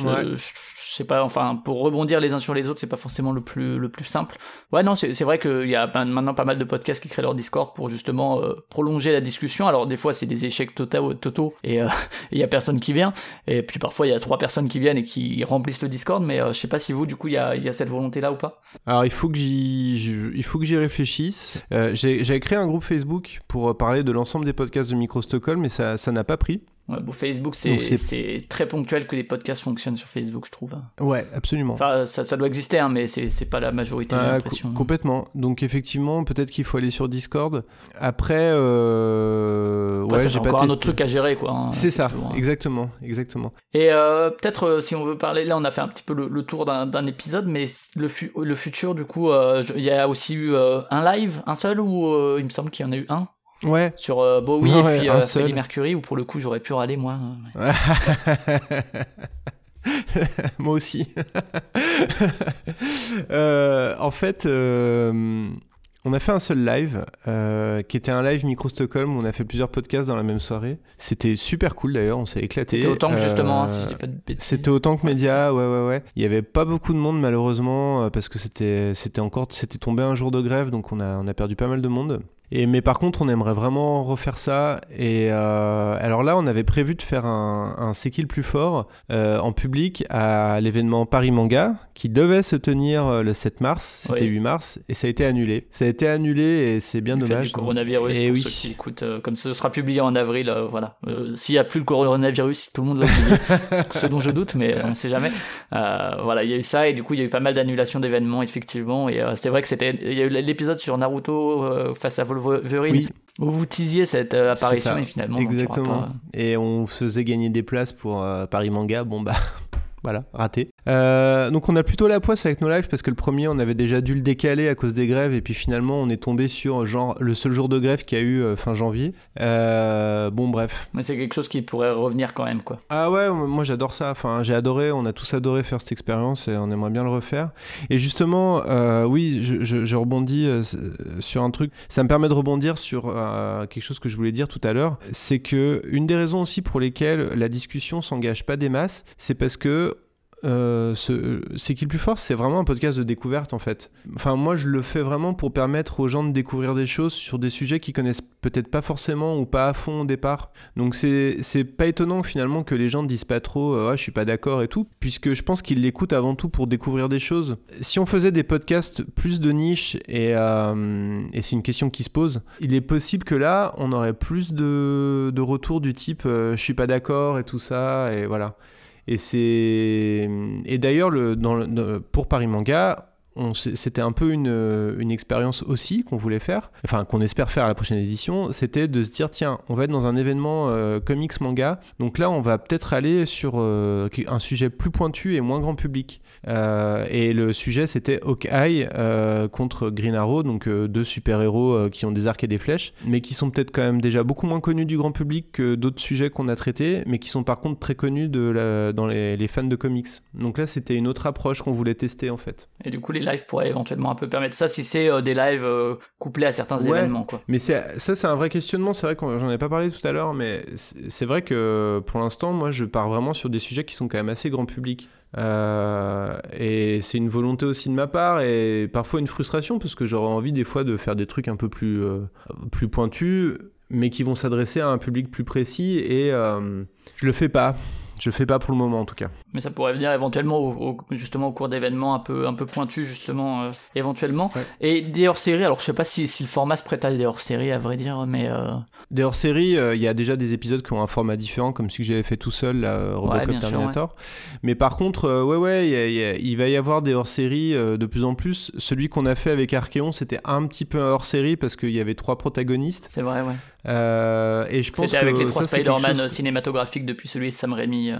euh, je, Ouais. je, je sais pas, enfin, pour rebondir les uns sur les autres, c'est pas forcément le plus, le plus simple. Ouais, non, c'est vrai qu'il y a maintenant pas mal de podcasts qui créent leur Discord pour justement euh, prolonger la discussion. Alors, des fois, c'est des échecs totaux, totaux et euh, (laughs) il y a personne qui vient. Et puis parfois, il y a trois personnes qui viennent et qui remplissent le Discord, mais euh, je sais pas si vous, du coup, il y a, y a cette volonté-là ou pas. Alors il faut que j'y, il faut que j'y réfléchisse. Euh, j'avais créé un groupe Facebook pour euh, parler de l'ensemble des podcasts de Micro Stockholm, mais ça, ça n'a pas pris. Ouais, bon, Facebook, c'est très ponctuel que les podcasts fonctionnent sur Facebook, je trouve. Ouais, absolument. Enfin, ça, ça doit exister, hein, mais c'est pas la majorité, j'ai Ah, l'impression. co- complètement. Donc effectivement, peut-être qu'il faut aller sur Discord. Après, euh... Après, ouais, ça, j'ai c'est pas encore un autre truc à gérer, quoi. hein, C'est ça, toujours, hein. exactement, exactement. Et euh, peut-être euh, si on veut parler, là on a fait un petit peu le, le tour d'un épisode, mais le, fu- le futur du coup, euh, il y a aussi eu un live, un seul ou il me semble qu'il y en a eu un? Ouais. sur euh, Bowie Ouais, et ouais, puis euh. Freddie Mercury où pour le coup j'aurais pu râler moi. hein. (laughs) Moi aussi. (laughs) Euh, en fait, euh, on a fait un seul live, qui était un live Micro Stockholm, où on a fait plusieurs podcasts dans la même soirée. C'était super cool d'ailleurs, on s'est éclaté. C'était autant que justement, hein, si je dis pas de bêtises. C'était autant que Ouais, média, ouais, ouais, ouais. Il y avait pas beaucoup de monde malheureusement parce que c'était, c'était encore, c'était tombé un jour de grève, donc on a, on a perdu pas mal de monde. Et mais par contre, on aimerait vraiment refaire ça. Et euh, alors là, on avait prévu de faire un, un le plus fort euh, en public à l'événement Paris Manga qui devait se tenir euh, le 7 mars. C'était Oui. 8 mars et ça a été annulé. Ça a été annulé et c'est bien dommage. Du coronavirus, Et pour oui. ceux qui écoutent, euh, comme ce sera publié en avril, voilà. S'il y a plus le coronavirus, tout le monde l'a (laughs) ce dont je doute, mais on ne sait jamais. Voilà, il y a eu ça et du coup il y a eu pas mal d'annulations d'événements effectivement. Et c'est vrai que c'était, il y a eu l'épisode sur Naruto face à Wolverine Oui. où vous teasiez cette euh, apparition et finalement Exactement. pas- Et on faisait gagner des places pour euh, Paris Manga. Bon bah. (laughs) Voilà, raté. Euh, donc on a plutôt la poisse avec nos lives parce que le premier on avait déjà dû le décaler à cause des grèves et puis finalement on est tombé sur genre le seul jour de grève qu'il y a eu euh, fin janvier. Euh, bon bref. Mais c'est quelque chose qui pourrait revenir quand même quoi. Ah ouais, moi j'adore ça. Enfin j'ai adoré, on a tous adoré faire cette expérience et on aimerait bien le refaire. Et justement, oui, je, je- je rebondis sur un truc. Ça me permet de rebondir sur quelque chose que je voulais dire tout à l'heure. C'est que une des raisons aussi pour lesquelles la discussion s'engage pas des masses, c'est parce que euh, ce- c'est qui le plus fort? C'est vraiment un podcast de découverte en fait. Enfin, moi je le fais vraiment pour permettre aux gens de découvrir des choses sur des sujets qu'ils connaissent peut-être pas forcément ou pas à fond au départ. Donc c'est pas étonnant finalement que les gens disent pas trop euh, je suis pas d'accord et tout, puisque je pense qu'ils l'écoutent avant tout pour découvrir des choses. Si on faisait des podcasts plus de niche et, euh, et c'est une question qui se pose, il est possible que là on aurait plus de, de retours du type je suis pas d'accord et tout ça et voilà. Et c'est et d'ailleurs le pour Paris Manga, c'était un peu une, une expérience aussi qu'on voulait faire, enfin qu'on espère faire à la prochaine édition, c'était de se dire tiens, on va être dans un événement euh, comics manga, donc là on va peut-être aller sur euh, un sujet plus pointu et moins grand public. Euh, et le sujet c'était Hawkeye euh, contre Green Arrow, donc euh, deux super-héros euh, qui ont des arcs et des flèches, mais qui sont peut-être quand même déjà beaucoup moins connus du grand public que d'autres sujets qu'on a traités, mais qui sont par contre très connus de dans les, les fans de comics. Donc là c'était une autre approche qu'on voulait tester en fait. Et du coup les lives pourraient éventuellement un peu permettre ça si c'est euh, des lives euh, couplés à certains Ouais. événements quoi. Mais ça, c'est un vrai questionnement. C'est vrai que j'en ai pas parlé tout à l'heure, mais c'est vrai que pour l'instant, moi, je pars vraiment sur des sujets qui sont quand même assez grand public. Euh, et c'est une volonté aussi de ma part et parfois une frustration parce que j'aurais envie des fois de faire des trucs un peu plus, plus pointus, mais qui vont s'adresser à un public plus précis et je le fais pas. Je fais pas pour le moment en tout cas. Mais ça pourrait venir éventuellement au, au- justement au cours d'événements un peu un peu pointus justement euh, éventuellement. Ouais. Et des hors-séries, alors je sais pas si, si le format se prête à des hors-séries à vrai dire, mais euh, Des hors-série, euh, il y a déjà des épisodes qui ont un format différent, comme celui que j'avais fait tout seul, là, Robocop sûr, Terminator. Mais par contre, ouais, ouais, il va y avoir des hors-série euh, de plus en plus. Celui qu'on a fait avec Archeon, c'était un petit peu un hors-série parce qu'il y avait trois protagonistes. c'est vrai ouais. Euh, et je pense C'était avec les trois Spider-Man euh, cinématographiques depuis celui de Sam Raimi.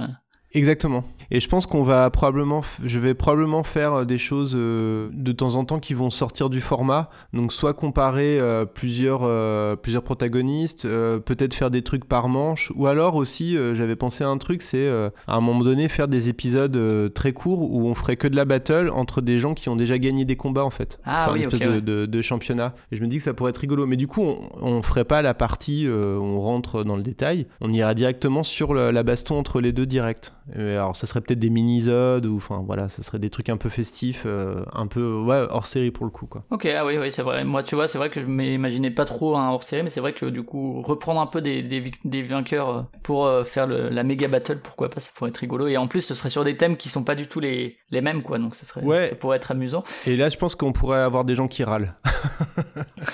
Exactement. Et je pense qu'on va probablement, je vais probablement faire euh, des choses euh, de temps en temps qui vont sortir du format. Donc soit comparer euh, plusieurs euh, plusieurs protagonistes, peut-être faire des trucs par manche, ou alors aussi, j'avais pensé à un truc, c'est à un moment donné faire des épisodes très courts où on ferait que de la battle entre des gens qui ont déjà gagné des combats en fait. Ah Enfin, oui, une espèce de, ouais. de- de championnat. Et je me dis que ça pourrait être rigolo. Mais du coup, on, on ferait pas la partie, on rentre dans le détail. On ira directement sur le- la baston entre les deux directs. Alors, ça serait peut-être des mini-zodes ou enfin voilà, ça serait des trucs un peu festifs, euh, un peu ouais, hors série pour le coup quoi. Ok, ah oui, oui, c'est vrai. Moi, tu vois, c'est vrai que je m'imaginais pas trop un hors-série, mais c'est vrai que du coup, reprendre un peu des, des, vainqueurs euh, pour euh, faire le- la méga battle, pourquoi pas, ça pourrait être rigolo. Et en plus, ce serait sur des thèmes qui sont pas du tout les, les mêmes, quoi, donc ça, serait, Ouais. ça pourrait être amusant. Et là, je pense qu'on pourrait avoir des gens qui râlent. (laughs)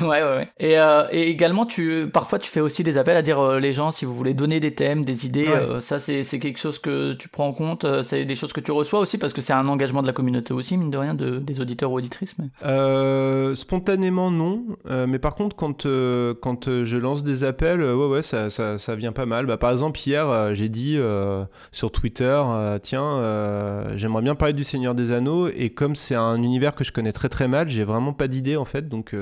Ouais, ouais, ouais. Et, euh, et également, tu, parfois, tu fais aussi des appels à dire les gens si vous voulez donner des thèmes, des idées. Ouais. ça, c'est c'est quelque chose que tu prends en compte. euh, c'est des choses que tu reçois aussi parce que c'est un engagement de la communauté aussi, mine de rien, de, des auditeurs ou auditrices. Euh, spontanément non, Euh, mais par contre quand quand je lance des appels, ouais ouais ça, ça, ça vient pas mal. Bah, par exemple hier j'ai dit sur Twitter tiens j'aimerais bien parler du Seigneur des Anneaux et comme c'est un univers que je connais très très mal, j'ai vraiment pas d'idée en fait donc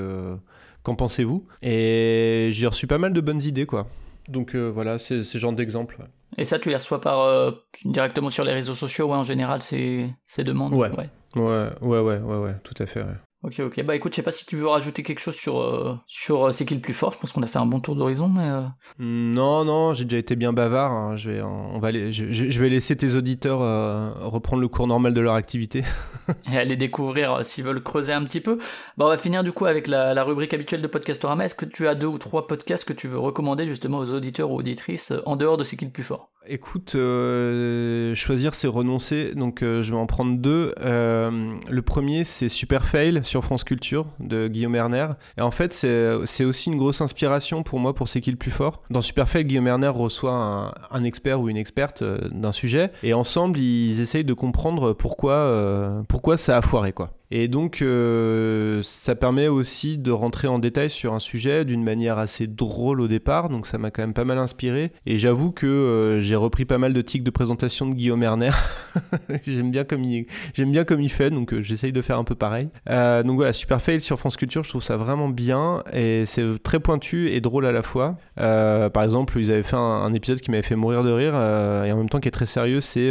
qu'en pensez-vous? Et j'ai reçu pas mal de bonnes idées quoi. Donc voilà c'est ce genre d'exemple. Et ça, tu les reçois par euh, directement sur les réseaux sociaux. Ouais, en général, c'est ces demandes. Ouais. Ouais ouais ouais ouais ouais tout à fait. ouais. Ok, ok. Bah écoute, je sais pas si tu veux rajouter quelque chose sur euh, sur euh, c'est qui le plus fort. Je pense qu'on a fait un bon tour d'horizon, mais euh, Non, non, j'ai déjà été bien bavard. hein. Je, vais, on va les- je, je- je vais laisser tes auditeurs euh, reprendre le cours normal de leur activité. (laughs) et aller découvrir euh, s'ils veulent creuser un petit peu. Bah on va finir du coup avec la, la rubrique habituelle de Podcastorama. Est-ce que tu as deux ou trois podcasts que tu veux recommander justement aux auditeurs ou auditrices en dehors de c'est qui le plus fort? Écoute, euh, choisir c'est renoncer, donc euh, je vais en prendre deux. Euh, le premier c'est Super Fail sur France Culture de Guillaume Erner. Et en fait c'est aussi une grosse inspiration pour moi pour C'est qui le plus fort. Dans Super Fail, Guillaume Erner reçoit un, un expert ou une experte d'un sujet et ensemble ils essayent de comprendre pourquoi, pourquoi ça a foiré quoi. Et donc, euh, ça permet aussi de rentrer en détail sur un sujet d'une manière assez drôle au départ. Donc, ça m'a quand même pas mal inspiré. Et j'avoue que euh, j'ai repris pas mal de tics de présentation de Guillaume Erner. (laughs) j'aime bien comme il, fait, donc euh, j'essaye de faire un peu pareil. Donc voilà, Super Fail sur France Culture, je trouve ça vraiment bien et c'est très pointu et drôle à la fois. Par exemple, ils avaient fait un, un épisode qui m'avait fait mourir de rire et en même temps qui est très sérieux, c'est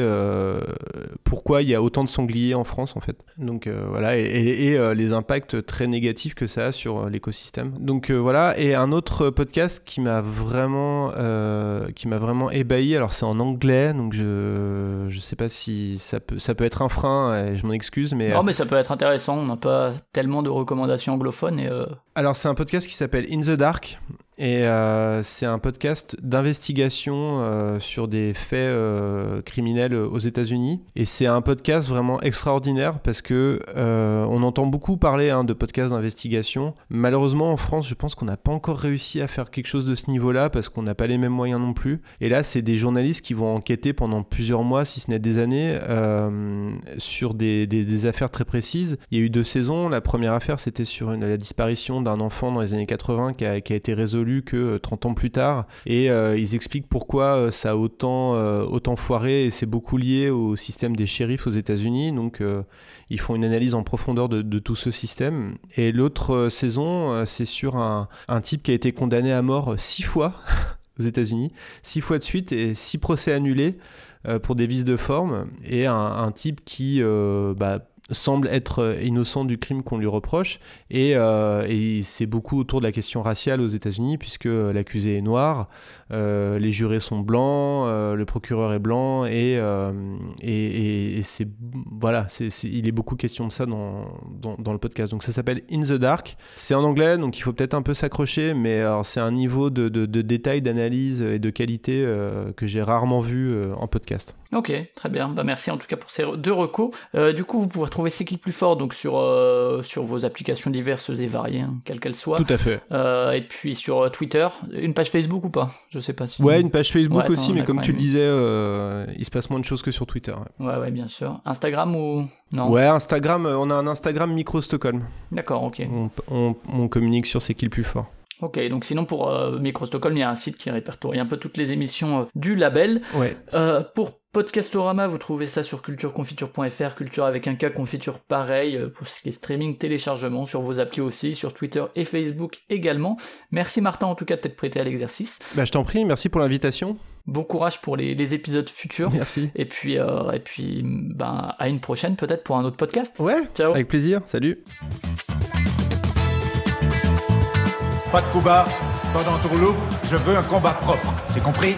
pourquoi il y a autant de sangliers en France en fait. Donc euh, voilà, et, et- et, euh, les impacts très négatifs que ça a sur euh, l'écosystème. Donc euh, voilà, et un autre podcast qui m'a vraiment, qui m'a vraiment ébahi. Alors c'est en anglais, donc je je sais pas si ça peut ça peut être un frein. Et je m'en excuse, mais Non, mais ça peut être intéressant. On n'a pas tellement de recommandations anglophones et alors c'est un podcast qui s'appelle In the Dark et euh, c'est un podcast d'investigation euh, sur des faits euh, criminels aux États-Unis et c'est un podcast vraiment extraordinaire parce que on entend beaucoup parler hein, de podcasts d'investigation. Malheureusement en France, je pense qu'on n'a pas encore réussi à faire quelque chose de ce niveau-là parce qu'on n'a pas les mêmes moyens non plus. Et là, c'est des journalistes qui vont enquêter pendant plusieurs mois, si ce n'est des années, sur des, affaires très précises. Il y a eu deux saisons. La première affaire, c'était sur la disparition d'un enfant dans les années 80 qui a, qui a été résolue que euh, 30 ans plus tard. Et euh, ils expliquent pourquoi euh, ça a autant, euh, autant foiré et c'est beaucoup lié au système des shérifs aux États-Unis. Donc, euh, ils font une analyse en profondeur de, tout ce système. Et l'autre euh, saison, euh, c'est sur un, un type qui a été condamné à mort euh, six fois (laughs) aux États-Unis, six fois de suite et six procès annulés euh, pour des vices de forme. Et un, type qui euh, bah, semble être euh, innocent du crime qu'on lui reproche. Et, euh, et c'est beaucoup autour de la question raciale aux États-Unis, puisque l'accusé est noir, euh, les jurés sont blancs, euh, le procureur est blanc, et, euh, et, c'est voilà, c'est- il est beaucoup question de ça dans, dans, le podcast. Donc ça s'appelle In the Dark. C'est en anglais, donc il faut peut-être un peu s'accrocher, mais c'est un niveau de, de, de détail, d'analyse et de qualité euh, que j'ai rarement vu euh, en podcast. Ok, très bien. Bah merci en tout cas pour ces deux recos. Euh, du coup, vous pouvez retrouver C'est qui le plus fort donc sur euh, sur vos applications diverses et variées, hein, quelles qu'elles soient. Tout à fait. Euh, et puis sur euh, Twitter, une page Facebook ou pas? Je sais pas si. Ouais, une page Facebook Ouais, aussi, mais comme tu le disais, il se passe moins de choses que sur Twitter. ouais. Ouais, ouais, bien sûr. Instagram ou non? Ouais, Instagram, on a un Instagram Micro Stockholm. D'accord, ok. On, on- on communique sur c'est qui le plus fort. Ok, donc sinon pour euh, Micro Stockholm, il y a un site qui répertorie un peu toutes les émissions euh, du label. Ouais. Euh, pour Podcastorama, vous trouvez ça sur cultureconfiture.fr, culture avec un cas, confiture pareil, euh, pour ce qui est streaming, téléchargement, sur vos applis aussi, sur Twitter et Facebook également. Merci Martin en tout cas de t'être prêté à l'exercice. Bah, je t'en prie, merci pour l'invitation. Bon courage pour les, les épisodes futurs. Merci. Et puis, euh, et puis ben, à une prochaine peut-être pour un autre podcast. Ouais, Ciao. avec plaisir. Salut. Pas de coup bas. Pendant tourloupe, je veux un combat propre. C'est compris?